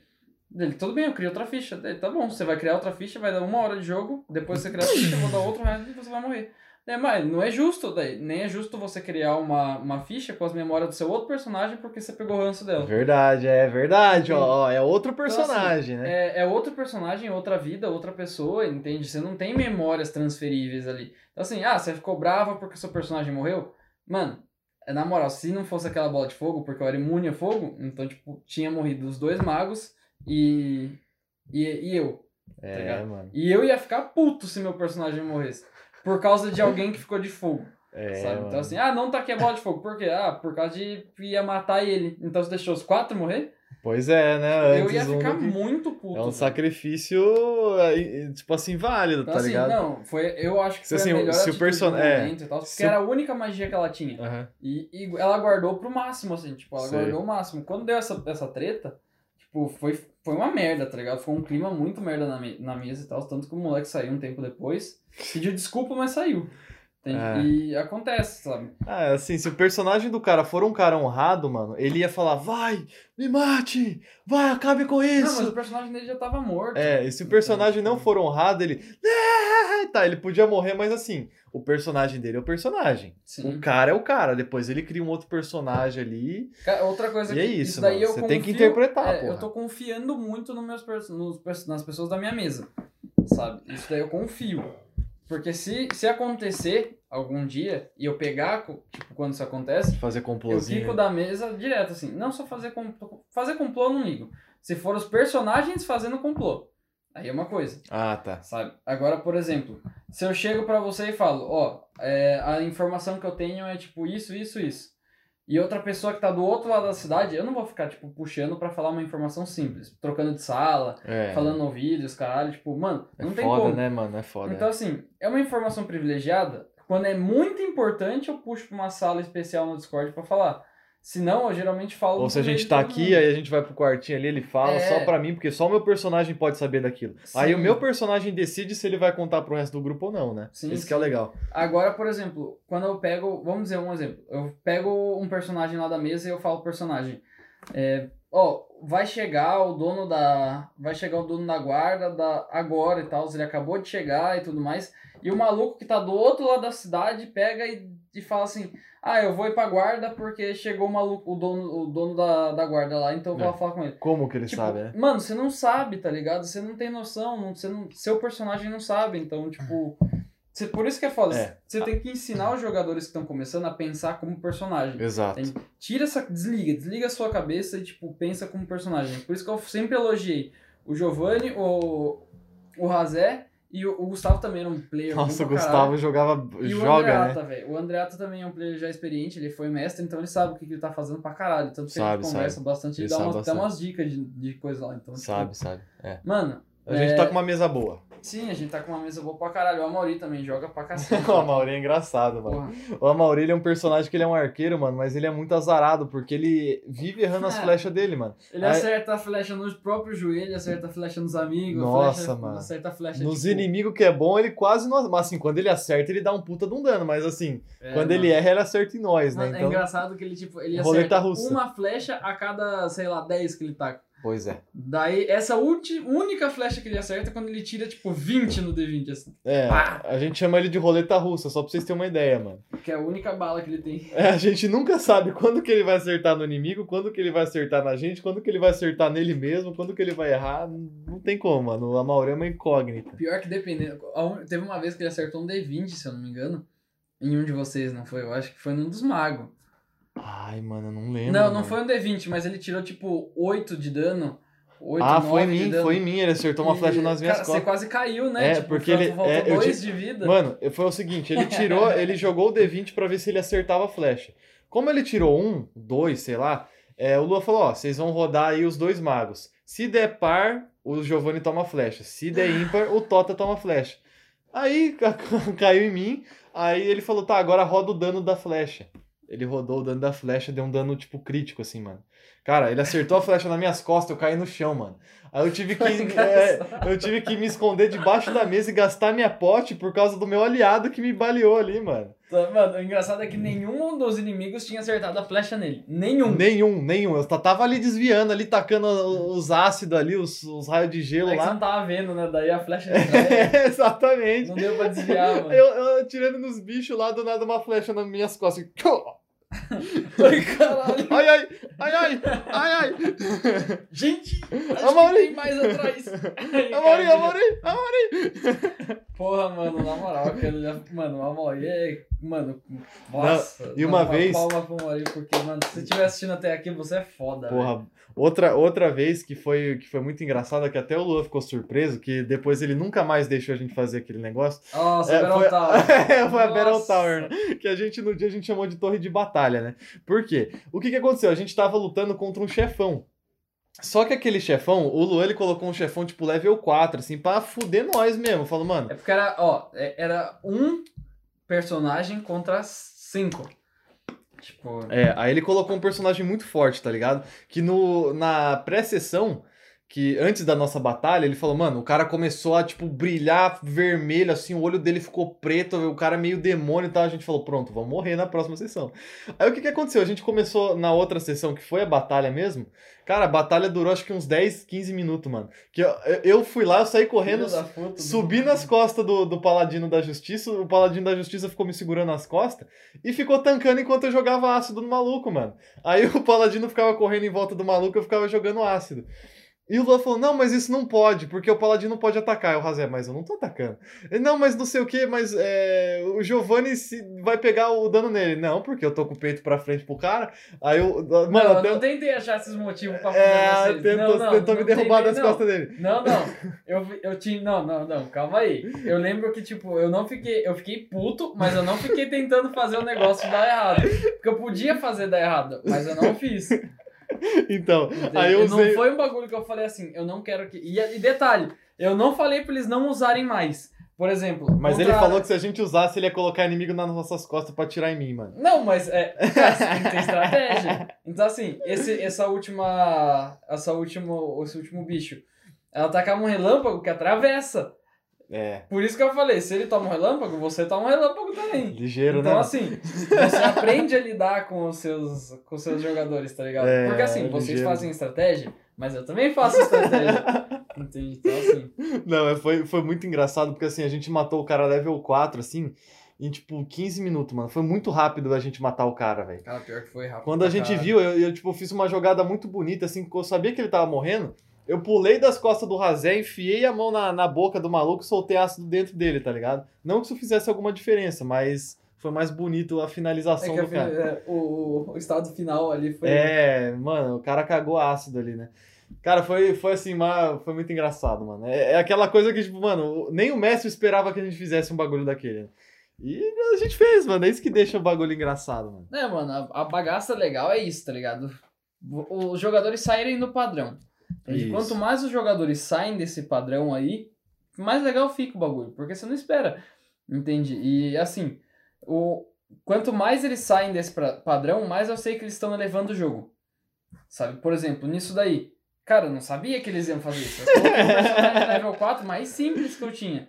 Ele, tudo bem, eu crio outra ficha. Ele, tá bom, você vai criar outra ficha, vai dar uma hora de jogo, depois você cria a ficha, eu vou dar outro raio e você vai morrer. É, mas não é justo, daí. nem é justo você criar uma, uma ficha com as memórias do seu outro personagem porque você pegou o ranço dela. Verdade, é verdade, ó, é outro personagem, então, assim, né? É, é outro personagem, outra vida, outra pessoa, entende? Você não tem memórias transferíveis ali. Então assim, ah, você ficou brava porque seu personagem morreu? Mano, na moral, se não fosse aquela bola de fogo, porque eu era imune a fogo, então, tipo, tinha morrido os dois magos e, e, e eu. Tá é, mano. E eu ia ficar puto se meu personagem morresse. Por causa de alguém que ficou de fogo. É, sabe? Então assim, ah, não tá aqui a bola de fogo. Por quê? Ah, por causa de ia matar ele. Então você deixou os quatro morrer? Pois é, né? Antes, eu ia ficar um... muito puto. É um sacrifício, tipo assim, válido, então, tá assim, ligado? Não, foi, eu acho que foi assim, a melhor se o personagem é, e tal, porque era a única magia que ela tinha. Uhum. E, e ela guardou pro máximo, assim, tipo, ela Sei. guardou o máximo. Quando deu essa, essa treta, tipo, foi, foi uma merda, tá ligado? Foi um clima muito merda na, me, na mesa e tal, tanto que o moleque saiu um tempo depois, pediu desculpa, mas saiu. É. E acontece, sabe? Ah, assim, se o personagem do cara for um cara honrado, mano, ele ia falar, vai, me mate, vai, acabe com isso. Não, mas o personagem dele já tava morto. É, e se o personagem não for honrado, ele. Tá, ele podia morrer, mas assim, o personagem dele é o personagem. Sim. O cara é o cara. Depois ele cria um outro personagem ali. Outra coisa e que. é isso, isso daí eu Você confio, tem que interpretar, é, Eu tô confiando muito nos meus, nos, nas pessoas da minha mesa. Sabe? Isso daí eu confio. Porque se, se acontecer algum dia e eu pegar, tipo, quando isso acontece, fazer complôzinho. Eu fico da mesa direto, assim. Não só fazer complô. Fazer complô eu não ligo. Se for os personagens fazendo complô. Aí é uma coisa. Ah, tá. Sabe? Agora, por exemplo, se eu chego para você e falo, ó, é, a informação que eu tenho é tipo isso, isso, isso e outra pessoa que tá do outro lado da cidade, eu não vou ficar, tipo, puxando para falar uma informação simples. Trocando de sala, é. falando no vídeo, os caralho, tipo, mano, não é tem foda, como. né, mano? É foda. Então, assim, é uma informação privilegiada. Quando é muito importante, eu puxo pra uma sala especial no Discord para falar. Se não, eu geralmente falo. Ou se a gente tá aqui, aí a gente vai pro quartinho ali, ele fala é. só pra mim, porque só o meu personagem pode saber daquilo. Sim. Aí o meu personagem decide se ele vai contar pro resto do grupo ou não, né? Sim, Isso que é legal. Agora, por exemplo, quando eu pego. Vamos dizer um exemplo. Eu pego um personagem lá da mesa e eu falo pro personagem. É, ó, vai chegar o dono da. Vai chegar o dono da guarda da, agora e tal. Ele acabou de chegar e tudo mais. E o maluco que tá do outro lado da cidade pega e, e fala assim: Ah, eu vou ir pra guarda porque chegou o maluco, o dono, o dono da, da guarda lá, então eu vou é. falar com ele. Como que ele tipo, sabe, né? Mano, você não sabe, tá ligado? Você não tem noção, não, você não, seu personagem não sabe, então, tipo. Você, por isso que é foda. É. Você tem que ensinar os jogadores que estão começando a pensar como personagem. Exato. Tem, tira essa. Desliga, desliga a sua cabeça e, tipo, pensa como personagem. Por isso que eu sempre elogiei o Giovanni, o, o Razé e o, o, Gustavo também era um player. Nossa, o Gustavo jogava. E joga, o Andreata, né? velho. O Andreata também é um player já experiente, ele foi mestre, então ele sabe o que, que ele tá fazendo pra caralho. Tanto que sabe, a gente conversa sabe. bastante, ele, ele dá umas, bastante. umas dicas de, de coisa lá. Então, sabe, tipo, sabe. É. Mano. A gente é... tá com uma mesa boa. Sim, a gente tá com uma mesa boa pra caralho. O Amauri também joga pra <laughs> cacete. o Amauri é engraçado, mano. Porra. O Amauri ele é um personagem que ele é um arqueiro, mano, mas ele é muito azarado, porque ele vive errando as é. flechas dele, mano. Ele Aí... acerta a flecha nos próprios joelhos, acerta a flecha nos amigos. Nossa, flecha, mano. Acerta a flecha Nos tipo... inimigos que é bom, ele quase não. Mas assim, quando ele acerta, ele dá um puta de um dano. Mas assim, é, quando mano. ele erra, ele acerta em nós, né? É então... É engraçado que ele, tipo, ele acerta uma flecha a cada, sei lá, 10 que ele taca. Pois é. Daí, essa única flecha que ele acerta é quando ele tira, tipo, 20 no D20, assim. É, Pá! a gente chama ele de roleta russa, só pra vocês terem uma ideia, mano. Que é a única bala que ele tem. É, a gente nunca sabe quando que ele vai acertar no inimigo, quando que ele vai acertar na gente, quando que ele vai acertar nele mesmo, quando que ele vai errar. Não tem como, mano. A Maurê é uma incógnita. Pior que dependendo. Teve uma vez que ele acertou um D20, se eu não me engano. Em um de vocês, não foi? Eu acho que foi num dos magos. Ai, mano, eu não lembro. Não, não mano. foi um D20, mas ele tirou tipo 8 de dano. 8, Ah, 9 foi em mim, foi em mim. Ele acertou uma E, flecha nas minhas cara, Você costas. quase caiu, né? É, tipo, porque ele- é, dois de vida. Mano, foi o seguinte, ele tirou, <laughs> ele jogou o D20 pra ver se ele acertava a flecha. Como ele tirou um, dois, sei lá, é, o Lua falou, ó, vocês vão rodar aí os dois magos. Se der par, o Giovanni toma flecha. Se der ímpar, o Tota toma flecha. Aí ca- <laughs> caiu em mim, aí ele falou, tá, agora roda o dano da flecha. Ele rodou o dano da flecha, deu um dano, tipo, crítico, assim, mano. Cara, ele acertou a flecha nas minhas costas, eu caí no chão, mano. Aí eu tive que, é, eu tive que me esconder debaixo da mesa e gastar minha pote por causa do meu aliado que me baleou ali, mano. Tá, Mano, o engraçado é que nenhum dos inimigos tinha acertado a flecha nele. Nenhum. Nenhum, nenhum. Eu tava ali desviando, ali tacando os ácidos ali, os, os raios de gelo É que você lá. não tava vendo, né? Daí a flecha <laughs> já Exatamente. não deu pra desviar, mano. Eu, eu atirando nos bichos lá, do nada uma flecha nas minhas costas. Ai, caralho. Ai, ai, ai, ai, ai, ai. Gente, acho Amaury. que tem mais atrás. Ai, <laughs> Amaury, cara, Amaury, Amaury. Porra, mano, na moral, aquele. Mano, o Amaury é. Mano, nossa. e uma vez- palma pro Amaury, porque, mano, se você estiver assistindo até aqui, você é foda. Porra, outra, outra vez que foi, que foi muito engraçada, que até o Lua ficou surpreso, que depois ele nunca mais deixou a gente fazer aquele negócio. Nossa, É, Battle foi, Tower. <laughs> é, foi a Battle. Tower, né? Que a gente, no dia, a gente chamou de torre de batalha, né? Por quê? O que que aconteceu? A gente tava lutando contra um chefão. Só que aquele chefão, o Luan, ele colocou um chefão, tipo, level 4, assim, pra fuder nós mesmo. Falou, mano, É porque era, ó, é- era um personagem contra cinco. Tipo. É, aí ele colocou um personagem muito forte, tá ligado? Que no, na pré-sessão, que antes da nossa batalha, ele falou, mano, o cara começou a, tipo, brilhar vermelho, assim, o olho dele ficou preto, o cara meio demônio e tal. A gente falou, pronto, vamos morrer na próxima sessão. Aí o que que aconteceu? A gente começou na outra sessão, que foi a batalha mesmo. Cara, a batalha durou acho que uns 10, 15 minutos, mano. Que eu, eu fui lá, eu saí correndo, puta, Subi nas costas do, do Paladino da Justiça, o Paladino da Justiça ficou me segurando nas costas e ficou tancando enquanto eu jogava ácido no maluco, mano. Aí <laughs> o Paladino ficava correndo em volta do maluco eu ficava jogando ácido. E o Luan falou: Não, mas isso não pode, porque o Paladino pode atacar. Eu, Razé, mas eu não tô atacando. Ele, não, mas não sei o que, mas é, o Giovanni se, vai pegar o dano nele. Não, porque eu tô com o peito pra frente pro cara. Aí eu. Mano, Mano, até. eu não tentei achar esses motivos pra É, tentou, não, não, tentou não me derrubar das não. costas dele. Não, não. <laughs> Eu, eu tinha. Não, não, não. Calma aí. Eu lembro que, tipo, eu não fiquei. Eu fiquei puto, mas eu não fiquei tentando fazer o negócio dar errado. Porque eu podia fazer dar errado, mas eu não fiz. <laughs> Então, aí eu usei. Não foi um bagulho que eu falei assim, eu não quero que. E, e detalhe, eu não falei pra eles não usarem mais. Por exemplo. Mas contra- ele falou que se a gente usasse, ele ia colocar inimigo nas nossas costas pra tirar em mim, mano. Não, mas é. <laughs> Cara, você tem estratégia. Então, assim, esse, essa última. Essa última. Esse último bicho. Ela atacava um relâmpago que atravessa. É, Por isso que eu falei, se ele toma um relâmpago, você toma um relâmpago também. <laughs> ligeiro, Então, né? assim, você aprende a lidar com os seus, com os seus jogadores, tá ligado? É, Porque assim, vocês ligeiro. fazem estratégia, mas eu também faço estratégia. <laughs> Entende? Então, assim. Não, é, foi, foi muito engraçado, porque assim, a gente matou o cara level 4, assim, em tipo 15 minutos, mano. Foi muito rápido a gente matar o cara, velho. Cara, pior que foi rápido. Quando a gente caralho. viu, eu, eu, tipo, fiz uma jogada muito bonita, assim, que eu sabia que ele tava morrendo. Eu pulei das costas do Razé, enfiei a mão na, na boca do maluco e soltei ácido dentro dele, tá ligado? Não que isso fizesse alguma diferença, mas foi mais bonito a É finalização que a do cara. é, o, o estado final ali foi. É, mano, o cara cagou ácido ali, né? Cara, foi, foi assim, uma, foi muito engraçado, mano. É, é aquela coisa que, tipo, mano, nem o mestre esperava que a gente fizesse um bagulho daquele. né? E a gente fez, mano. É isso que deixa o bagulho engraçado, mano. É, mano, a, a bagaça legal é isso, tá ligado? Os jogadores saírem do padrão. Isso. Quanto mais os jogadores saem desse padrão aí, mais legal fica o bagulho, porque você não espera. Entende? E assim, o, quanto mais eles saem desse padrão, mais eu sei que eles estão elevando o jogo. Sabe? Por exemplo, nisso daí. Cara, eu não sabia que eles iam fazer isso. Eu coloquei <laughs> personagem level 4 mais simples que eu tinha.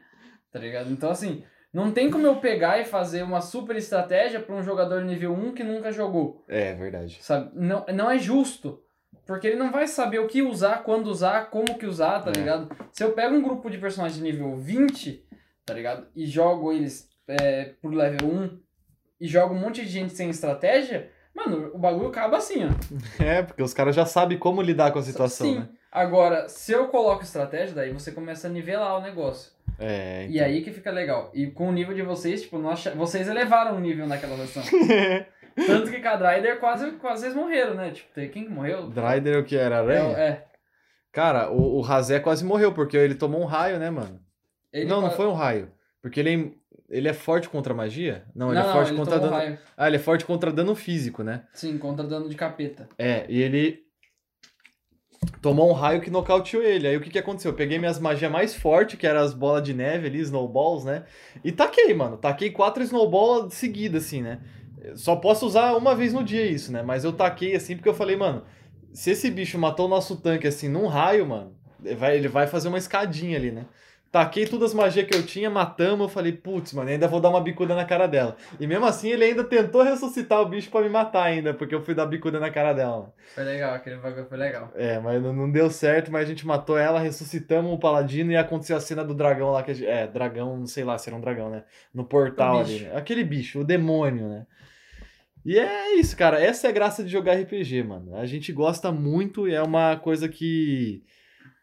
Tá ligado? Então, assim, não tem como eu pegar e fazer uma super estratégia pra um jogador nível 1 que nunca jogou. É, verdade. Sabe? Não, não é justo. Porque ele não vai saber o que usar, quando usar, como que usar, tá É. ligado? Se eu pego um grupo de personagens nível 20, tá ligado? E jogo eles é, pro level 1 e jogo um monte de gente sem estratégia, mano, o bagulho acaba assim, ó. <laughs> É, porque os caras já sabem como lidar com a situação, Sim. né? Agora, se eu coloco estratégia, daí você começa a nivelar o negócio. É, E aí que fica legal. E com o nível de vocês, tipo, nós, vocês elevaram o nível naquela versão. <laughs> Tanto que com a Dryder quase, quase eles morreram, né? Tipo, tem- quem que morreu? Dryder o que era? Aranha? É, é. Cara, o, o Razé quase morreu, porque ele tomou um raio, né, mano? Ele não, não foi um raio. Porque ele, ele é forte contra magia? Não, Não, ele é não, forte ele contra dano. raio. Ah, ele é forte contra dano físico, né? Sim, contra dano de capeta. É, e ele tomou um raio que nocauteou ele. Aí o que que aconteceu? Eu peguei minhas magias mais fortes, que eram as bolas de neve ali, snowballs, né? E taquei, mano. Taquei quatro snowballs seguidas, assim, né? Só posso usar uma vez no dia isso, né? Mas eu taquei assim porque eu falei, mano, se esse bicho matou o nosso tanque assim num raio, mano, ele vai, ele vai fazer uma escadinha ali, né? Taquei todas as magias que eu tinha, matamos, eu falei, putz, mano, ainda vou dar uma bicuda na cara dela. E mesmo assim ele ainda tentou ressuscitar o bicho pra me matar ainda, porque eu fui dar bicuda na cara dela. Foi legal, aquele bagulho foi legal. É, mas não, não deu certo, mas a gente matou ela, ressuscitamos o paladino e aconteceu a cena do dragão lá que a gente, é, dragão, não sei lá se era um dragão, né? No portal ali, né? Aquele bicho, o demônio, né? E é isso, cara, essa é a graça de jogar RPG, mano. A gente gosta muito e é uma coisa que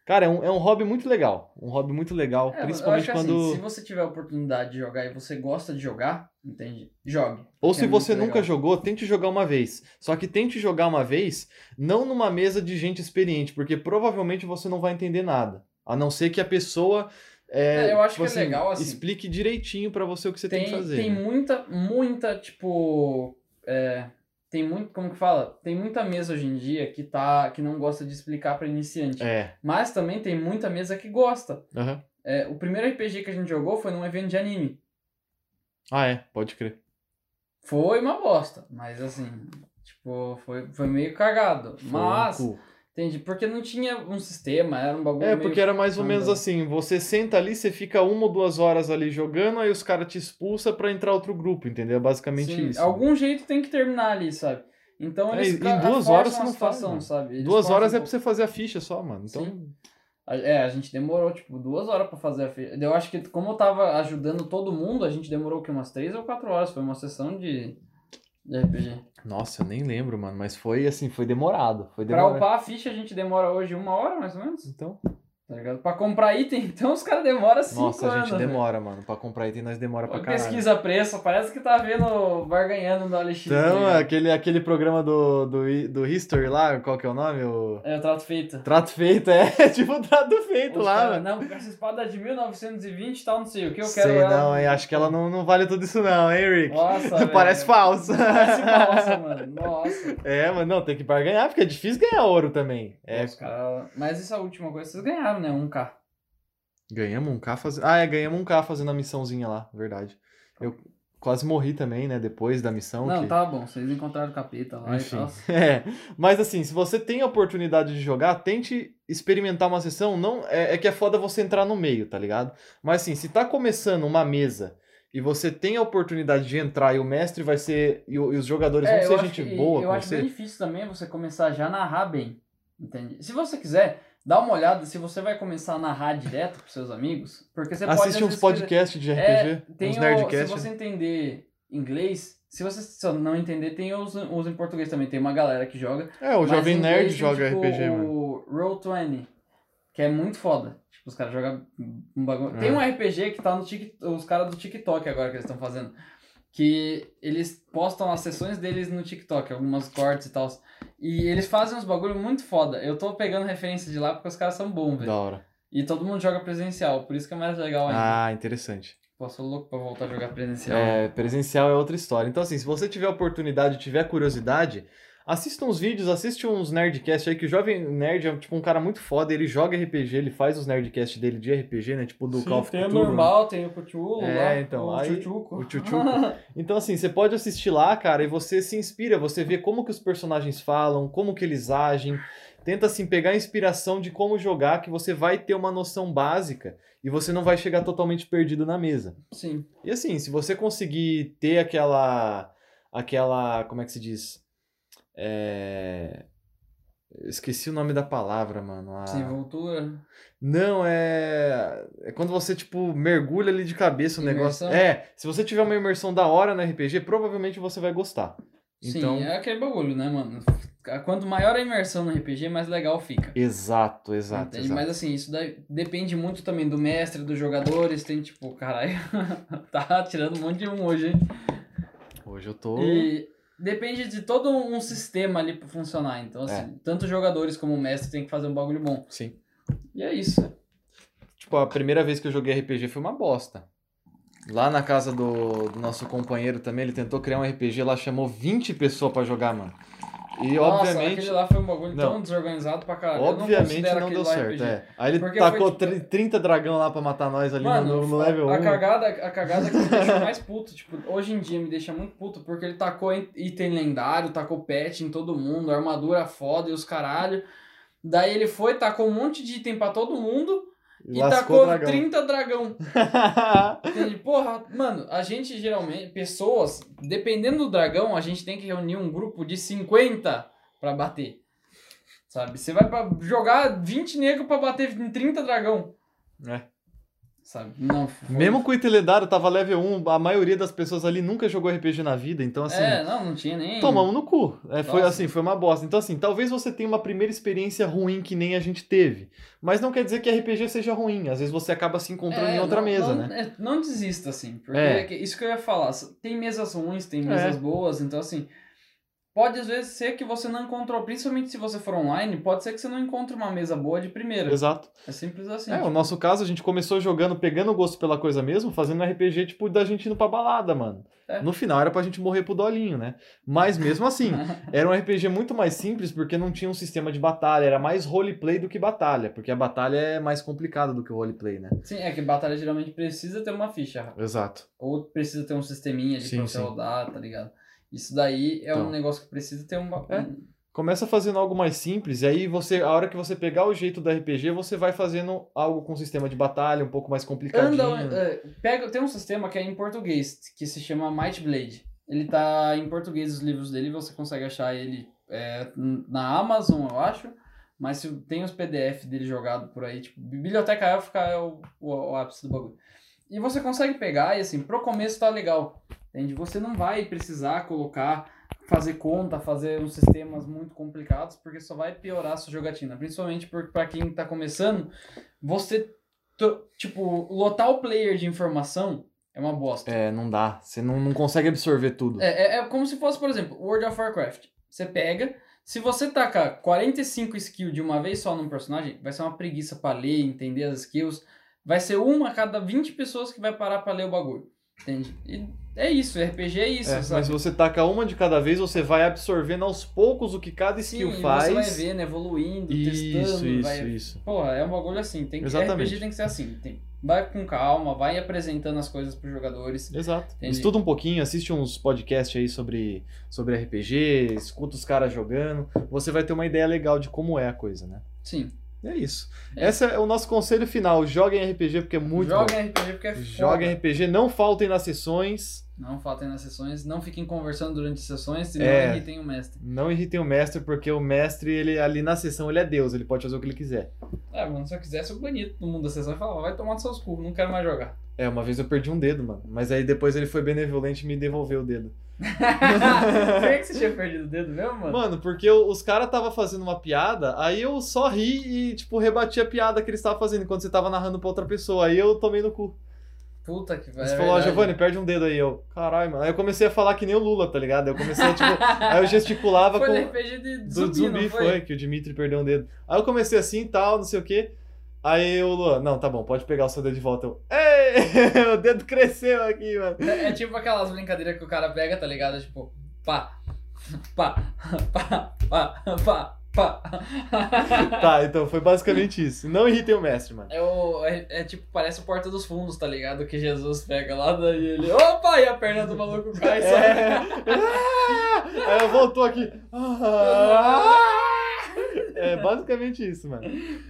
Cara, é um, é um hobby muito legal. Um hobby muito legal, É, principalmente que, quando assim, se você tiver a oportunidade de jogar e você gosta de jogar, entende? Jogue. Ou se é você nunca legal. jogou, tente jogar uma vez. Só que tente jogar uma vez, não numa mesa de gente experiente, porque provavelmente você não vai entender nada. A não ser que a pessoa é, É, eu acho tipo que é legal, assim. explique direitinho pra você o que você tem, tem, que fazer. tem né? muita, muita, tipo. É, tem muito, como que fala? Tem muita mesa hoje em dia que, tá, que não gosta de explicar pra iniciante. É. Mas também tem muita mesa que gosta. aham. É, o primeiro RPG que a gente jogou foi num evento de anime. Ah, é, pode crer. Foi uma bosta, mas assim, tipo, foi, foi meio cagado. Foi um Mas, cu. Entende? Porque não tinha um sistema, era um bagulho É, porque era mais ou menos assim, você senta ali, você fica uma ou duas horas ali jogando, aí os caras te expulsam pra entrar outro grupo, entendeu? É basicamente Sim, isso. Algum jeito tem que terminar ali, sabe? Então É, eles e ca- duas horas você não faz, situação, mano. sabe? Eles Duas horas é pra você fazer a ficha só, mano. Então, Sim. É, a gente demorou, tipo, duas horas pra fazer a ficha. Eu acho que, como eu tava ajudando todo mundo, a gente demorou o quê? Umas três ou quatro horas. Foi uma sessão de, de RPG. nossa, eu nem lembro, mano, mas foi assim, foi demorado. Foi Pra demorado. upar a ficha, a gente demora hoje uma hora, mais ou menos. Então, Tá ligado? Pra comprar item, <laughs> então os caras demoram cinco nossa, a anos. gente velho. demora, mano. Pra comprar item, nós demora pra caralho. Pesquisa preço, parece que tá vendo barganhando no LX. tá Então, ligado? aquele, aquele programa do, do, do History lá, qual que é o nome? O... É o trato feito. Trato feito, é <laughs> tipo o trato feito Os lá, cara, mano. Não, essa espada é de 1920 e tal, não sei o que eu quero. Sei ela- não, hein? Acho que ela não, não vale tudo isso não, hein, Rick? Nossa, <laughs> velho. Parece falso. Parece falsa, mano. Nossa. É, mas não, tem que barganhar, porque é difícil ganhar ouro também. É, Os cara... Mas essa última coisa, vocês ganharam, né? 1K. ganhamos um K fazendo... Ah, é, ganhamos um K fazendo a missãozinha lá, verdade. Eu quase morri também, né, depois da missão. Não, que... tá bom. Vocês encontraram o capeta lá Enfim. e tal. <laughs> É, mas assim, se você tem a oportunidade de jogar, tente experimentar uma sessão. Não é, é que é foda você entrar no meio, tá ligado? Mas assim, se tá começando uma mesa e você tem a oportunidade de entrar e o mestre vai ser e, e os jogadores É, vão ser gente que- boa Eu acho você. bem difícil também você começar já a narrar bem. Entende? Se você quiser, dá uma olhada se você vai começar a narrar direto pros seus amigos. Porque você pode. Assiste uns podcasts de RPG, É, tem uns nerdcasts. se você entender inglês, se você não entender, tem os, os em português também. Tem uma galera que joga. É, o Jovem em Nerd tem, joga tipo, RPG, mano. O Roll20, que é muito foda. Tipo, os caras jogam um bagulho. Tem É. um RPG que tá no TikTok, os caras do TikTok agora que eles estão fazendo. Que eles postam as sessões deles no TikTok, algumas cortes e tal. E eles fazem uns bagulho muito foda. Eu tô pegando referência de lá porque os caras são bons, Da velho. hora. E todo mundo joga presencial, por isso que é mais legal ainda. Ah, interessante. Pô, sou louco pra voltar a jogar presencial. É, presencial é outra história. Então, assim, se você tiver oportunidade, tiver curiosidade, assista uns vídeos, assiste uns Nerdcast aí, que o Jovem Nerd é tipo um cara muito foda, ele joga RPG, ele faz os Nerdcast dele de RPG, né? Tipo do Sim, Call of tem o Cthulhu, né? normal, tem o Cthulhu É, lá, então, o aí- Chuchuco. o Chuchuco. <laughs> Então, assim, você pode assistir lá, cara, e você se inspira, você vê como que os personagens falam, como que eles agem. Tenta, assim, pegar a inspiração de como jogar, que você vai ter uma noção básica e você não vai chegar totalmente perdido na mesa. Sim. E assim, se você conseguir ter aquela. aquela. como é que se diz? É. Esqueci o nome da palavra, mano. A- Desenvoltura. Não, é. É quando você, tipo, mergulha ali de cabeça negócio. Imersão? É, se você tiver uma imersão da hora no RPG, provavelmente você vai gostar. Então. Sim, é aquele bagulho, né, mano? Quanto maior a imersão no RPG, mais legal fica. Exato, exato. Entende? exato. Mas assim, isso daí depende muito também do mestre, dos jogadores. Tem tipo, <laughs> caralho, <laughs> tá tirando um monte de um hoje, hein? Hoje eu tô. E depende de todo um sistema ali pra funcionar. Então, assim, É. tanto jogadores como o mestre tem que fazer um bagulho bom. Sim. E é isso. Tipo, a primeira vez que eu joguei RPG foi uma bosta. Lá na casa do, do nosso companheiro também, ele tentou criar um RPG lá, chamou 20 pessoas pra jogar, mano. E Nossa, obviamente. aquele lá foi um bagulho Não. tão desorganizado pra caralho. Eu Obviamente não, aquele deu certo. É. Aí ele Porque tacou foi, tipo, tri- 30 dragão lá pra matar nós ali Mano, no, no level 1. a cagada, a cagada que me deixa mais puto, tipo, hoje em dia me deixa muito puto, porque ele tacou em- item lendário, tacou pet em todo mundo, armadura foda e os caralho. Daí ele foi, tacou um monte de item pra todo mundo e Lascou tacou dragão. 30 dragão. <laughs> Entende? Porra, mano, a gente geralmente, pessoas, dependendo do dragão, a gente tem que reunir um grupo de 50 pra bater. Sabe? Você vai pra jogar 20 negros pra bater em 30 dragão. É. Sabe? Não. foi- Mesmo com o Iteledário tava level 1, a maioria das pessoas ali nunca jogou RPG na vida, então assim. É, não, não tinha nem. Tomamos no cu. É, foi assim, foi uma bosta. Então, assim, talvez você tenha uma primeira experiência ruim que nem a gente teve. Mas não quer dizer que RPG seja ruim. Às vezes você acaba se encontrando É, em outra não- mesa, não, né? é, não desista, assim. Porque É. é isso que eu ia falar. Tem mesas ruins, tem mesas É. boas, então assim. Pode às vezes ser que você não encontrou, principalmente se você for online, pode ser que você não encontre uma mesa boa de primeira. Exato. É simples assim. É, tipo, o nosso caso, a gente começou jogando, pegando o gosto pela coisa mesmo, fazendo um RPG, tipo, da gente indo pra balada, mano. É. No final era pra gente morrer pro dolinho, né? Mas mesmo assim, <laughs> era um RPG muito mais simples porque não tinha um sistema de batalha, era mais roleplay do que batalha, porque a batalha é mais complicada do que o roleplay, né? Sim, é que batalha geralmente precisa ter uma ficha. Exato. Ou precisa ter um sisteminha de Sim, pra você rodar, tá ligado? Isso daí é Então. um negócio que precisa ter um. É. Começa fazendo algo mais simples, e aí você, a hora que você pegar o jeito do RPG, você vai fazendo algo com sistema de batalha, um pouco mais complicadinho. Anda, é, pega, tem um sistema que é em português, que se chama Might Blade. Ele tá em português os livros dele, você consegue achar ele é, na Amazon, eu acho. Mas tem os PDF dele jogado por aí, tipo, Biblioteca Élfica é o, o, o ápice do bagulho. E você consegue pegar e assim, pro começo tá legal. Entende? Você não vai precisar colocar, fazer conta, fazer uns sistemas muito complicados, porque só vai piorar a sua jogatina. Principalmente porque para quem tá começando, você tipo, lotar o player de informação é uma bosta. É, não dá. Você não, não consegue absorver tudo. É, é, é como se fosse, por exemplo, World of Warcraft. Você pega, se você tacar 45 skills de uma vez só num personagem, vai ser uma preguiça pra ler, entender as skills. Vai ser uma a cada 20 pessoas que vai parar pra ler o bagulho. Entende? E é isso, RPG é isso, É, sabe? mas se você taca uma de cada vez, você vai absorvendo aos poucos o que cada Sim, skill e faz. você vai vendo, evoluindo, Isso, testando, isso, vai... isso. Porra, é um bagulho assim, tem que, Exatamente. RPG tem que ser assim, tem... vai com calma, vai apresentando as coisas pros jogadores. Exato. Entendi. Estuda um pouquinho, assiste uns podcasts aí sobre, sobre RPG, escuta os caras jogando. Você vai ter uma ideia legal de como é a coisa, né? Sim. É isso. É. Esse é o nosso conselho final. Joguem RPG porque é muito bom. Joguem RPG porque é foda. Joguem RPG, não faltem nas sessões. Não faltem nas sessões, não fiquem conversando durante as sessões, senão É. irritem o mestre. Não irritem o mestre, porque o mestre, ele ali na sessão, ele é Deus, ele pode fazer o que ele quiser. É, mano, se eu quisesse o bonito no mundo da sessão e falava, vai tomar nos seus cu, não quero mais jogar. É, uma vez eu perdi um dedo, mano. Mas aí depois ele foi benevolente e me devolveu o dedo. Por que, que você tinha perdido o dedo mesmo, mano? Mano, porque os caras tava fazendo uma piada, aí eu só ri e, tipo, rebati a piada que eles estavam fazendo enquanto você tava narrando pra outra pessoa. Aí eu tomei no cu. Puta que vai. Você é falou, ó. Giovanni, perde um dedo aí. Eu, caralho, mano. Aí eu comecei a falar que nem o Lula, tá ligado? Aí eu comecei a, tipo, <laughs> aí eu gesticulava Foi com. RPG de Do zumbi, zumbi, não foi? foi? que o Dimitri perdeu um dedo. Aí eu comecei assim e tal, não sei o quê. Aí o Luan, não, tá bom, pode pegar o seu dedo de volta. Eu, ei, <laughs> o dedo cresceu aqui, mano. É, é tipo aquelas brincadeiras que o cara pega, tá ligado? Tipo, pá, <laughs> <laughs> pá, pá, pá, pá, pá. Tá, então foi basicamente isso. Não irritem o mestre, mano. É, o, é, é tipo, parece o Porta dos Fundos, tá ligado? Que Jesus pega lá, daí ele, opa, e a perna do maluco cai, É. sabe? Ah! Aí eu voltou aqui. Ah! É basicamente isso, mano.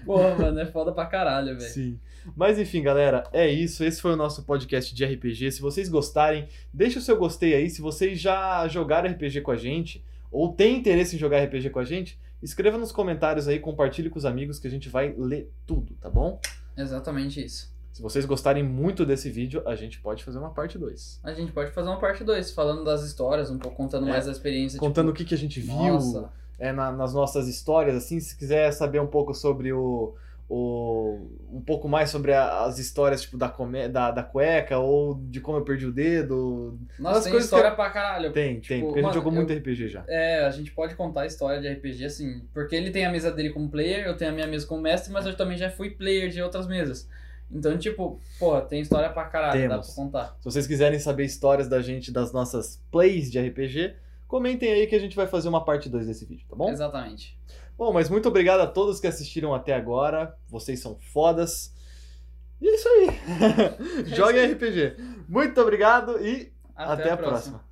Porra, mano, é foda pra caralho, velho. Sim. Mas enfim, galera, é isso. Esse foi o nosso podcast de RPG. Se vocês gostarem, deixa o seu gostei aí. Se vocês já jogaram RPG com a gente, ou tem interesse em jogar RPG com a gente, escreva nos comentários aí, compartilhe com os amigos que a gente vai ler tudo, tá bom? Exatamente isso. Se vocês gostarem muito desse vídeo, a gente pode fazer uma parte 2. A gente pode fazer uma parte 2, falando das histórias, um pouco contando É, mais da experiência. Contando o tipo, que, que a gente viu Nossa, é, na- nas nossas histórias, assim, se quiser saber um pouco sobre o, ou um pouco mais sobre a- as histórias tipo da, comé da, da cueca ou de como eu perdi o dedo. Nossa, tem coisas que história pra caralho. Tem, tem, Tipo, porque a gente mano, jogou eu- muito RPG já. É, a gente pode contar a história de RPG assim, porque ele tem a mesa dele como player, eu tenho a minha mesa como mestre, mas eu também já fui player de outras mesas. Então, tipo, porra, tem história pra caralho, dá Temos. pra contar. Se vocês quiserem saber histórias da gente, das nossas plays de RPG, comentem aí que a gente vai fazer uma parte 2 desse vídeo, tá bom? Exatamente. Bom, mas muito obrigado a todos que assistiram até agora. Vocês são fodas. E é isso aí. <laughs> Joguem RPG. Muito obrigado e até, a próxima.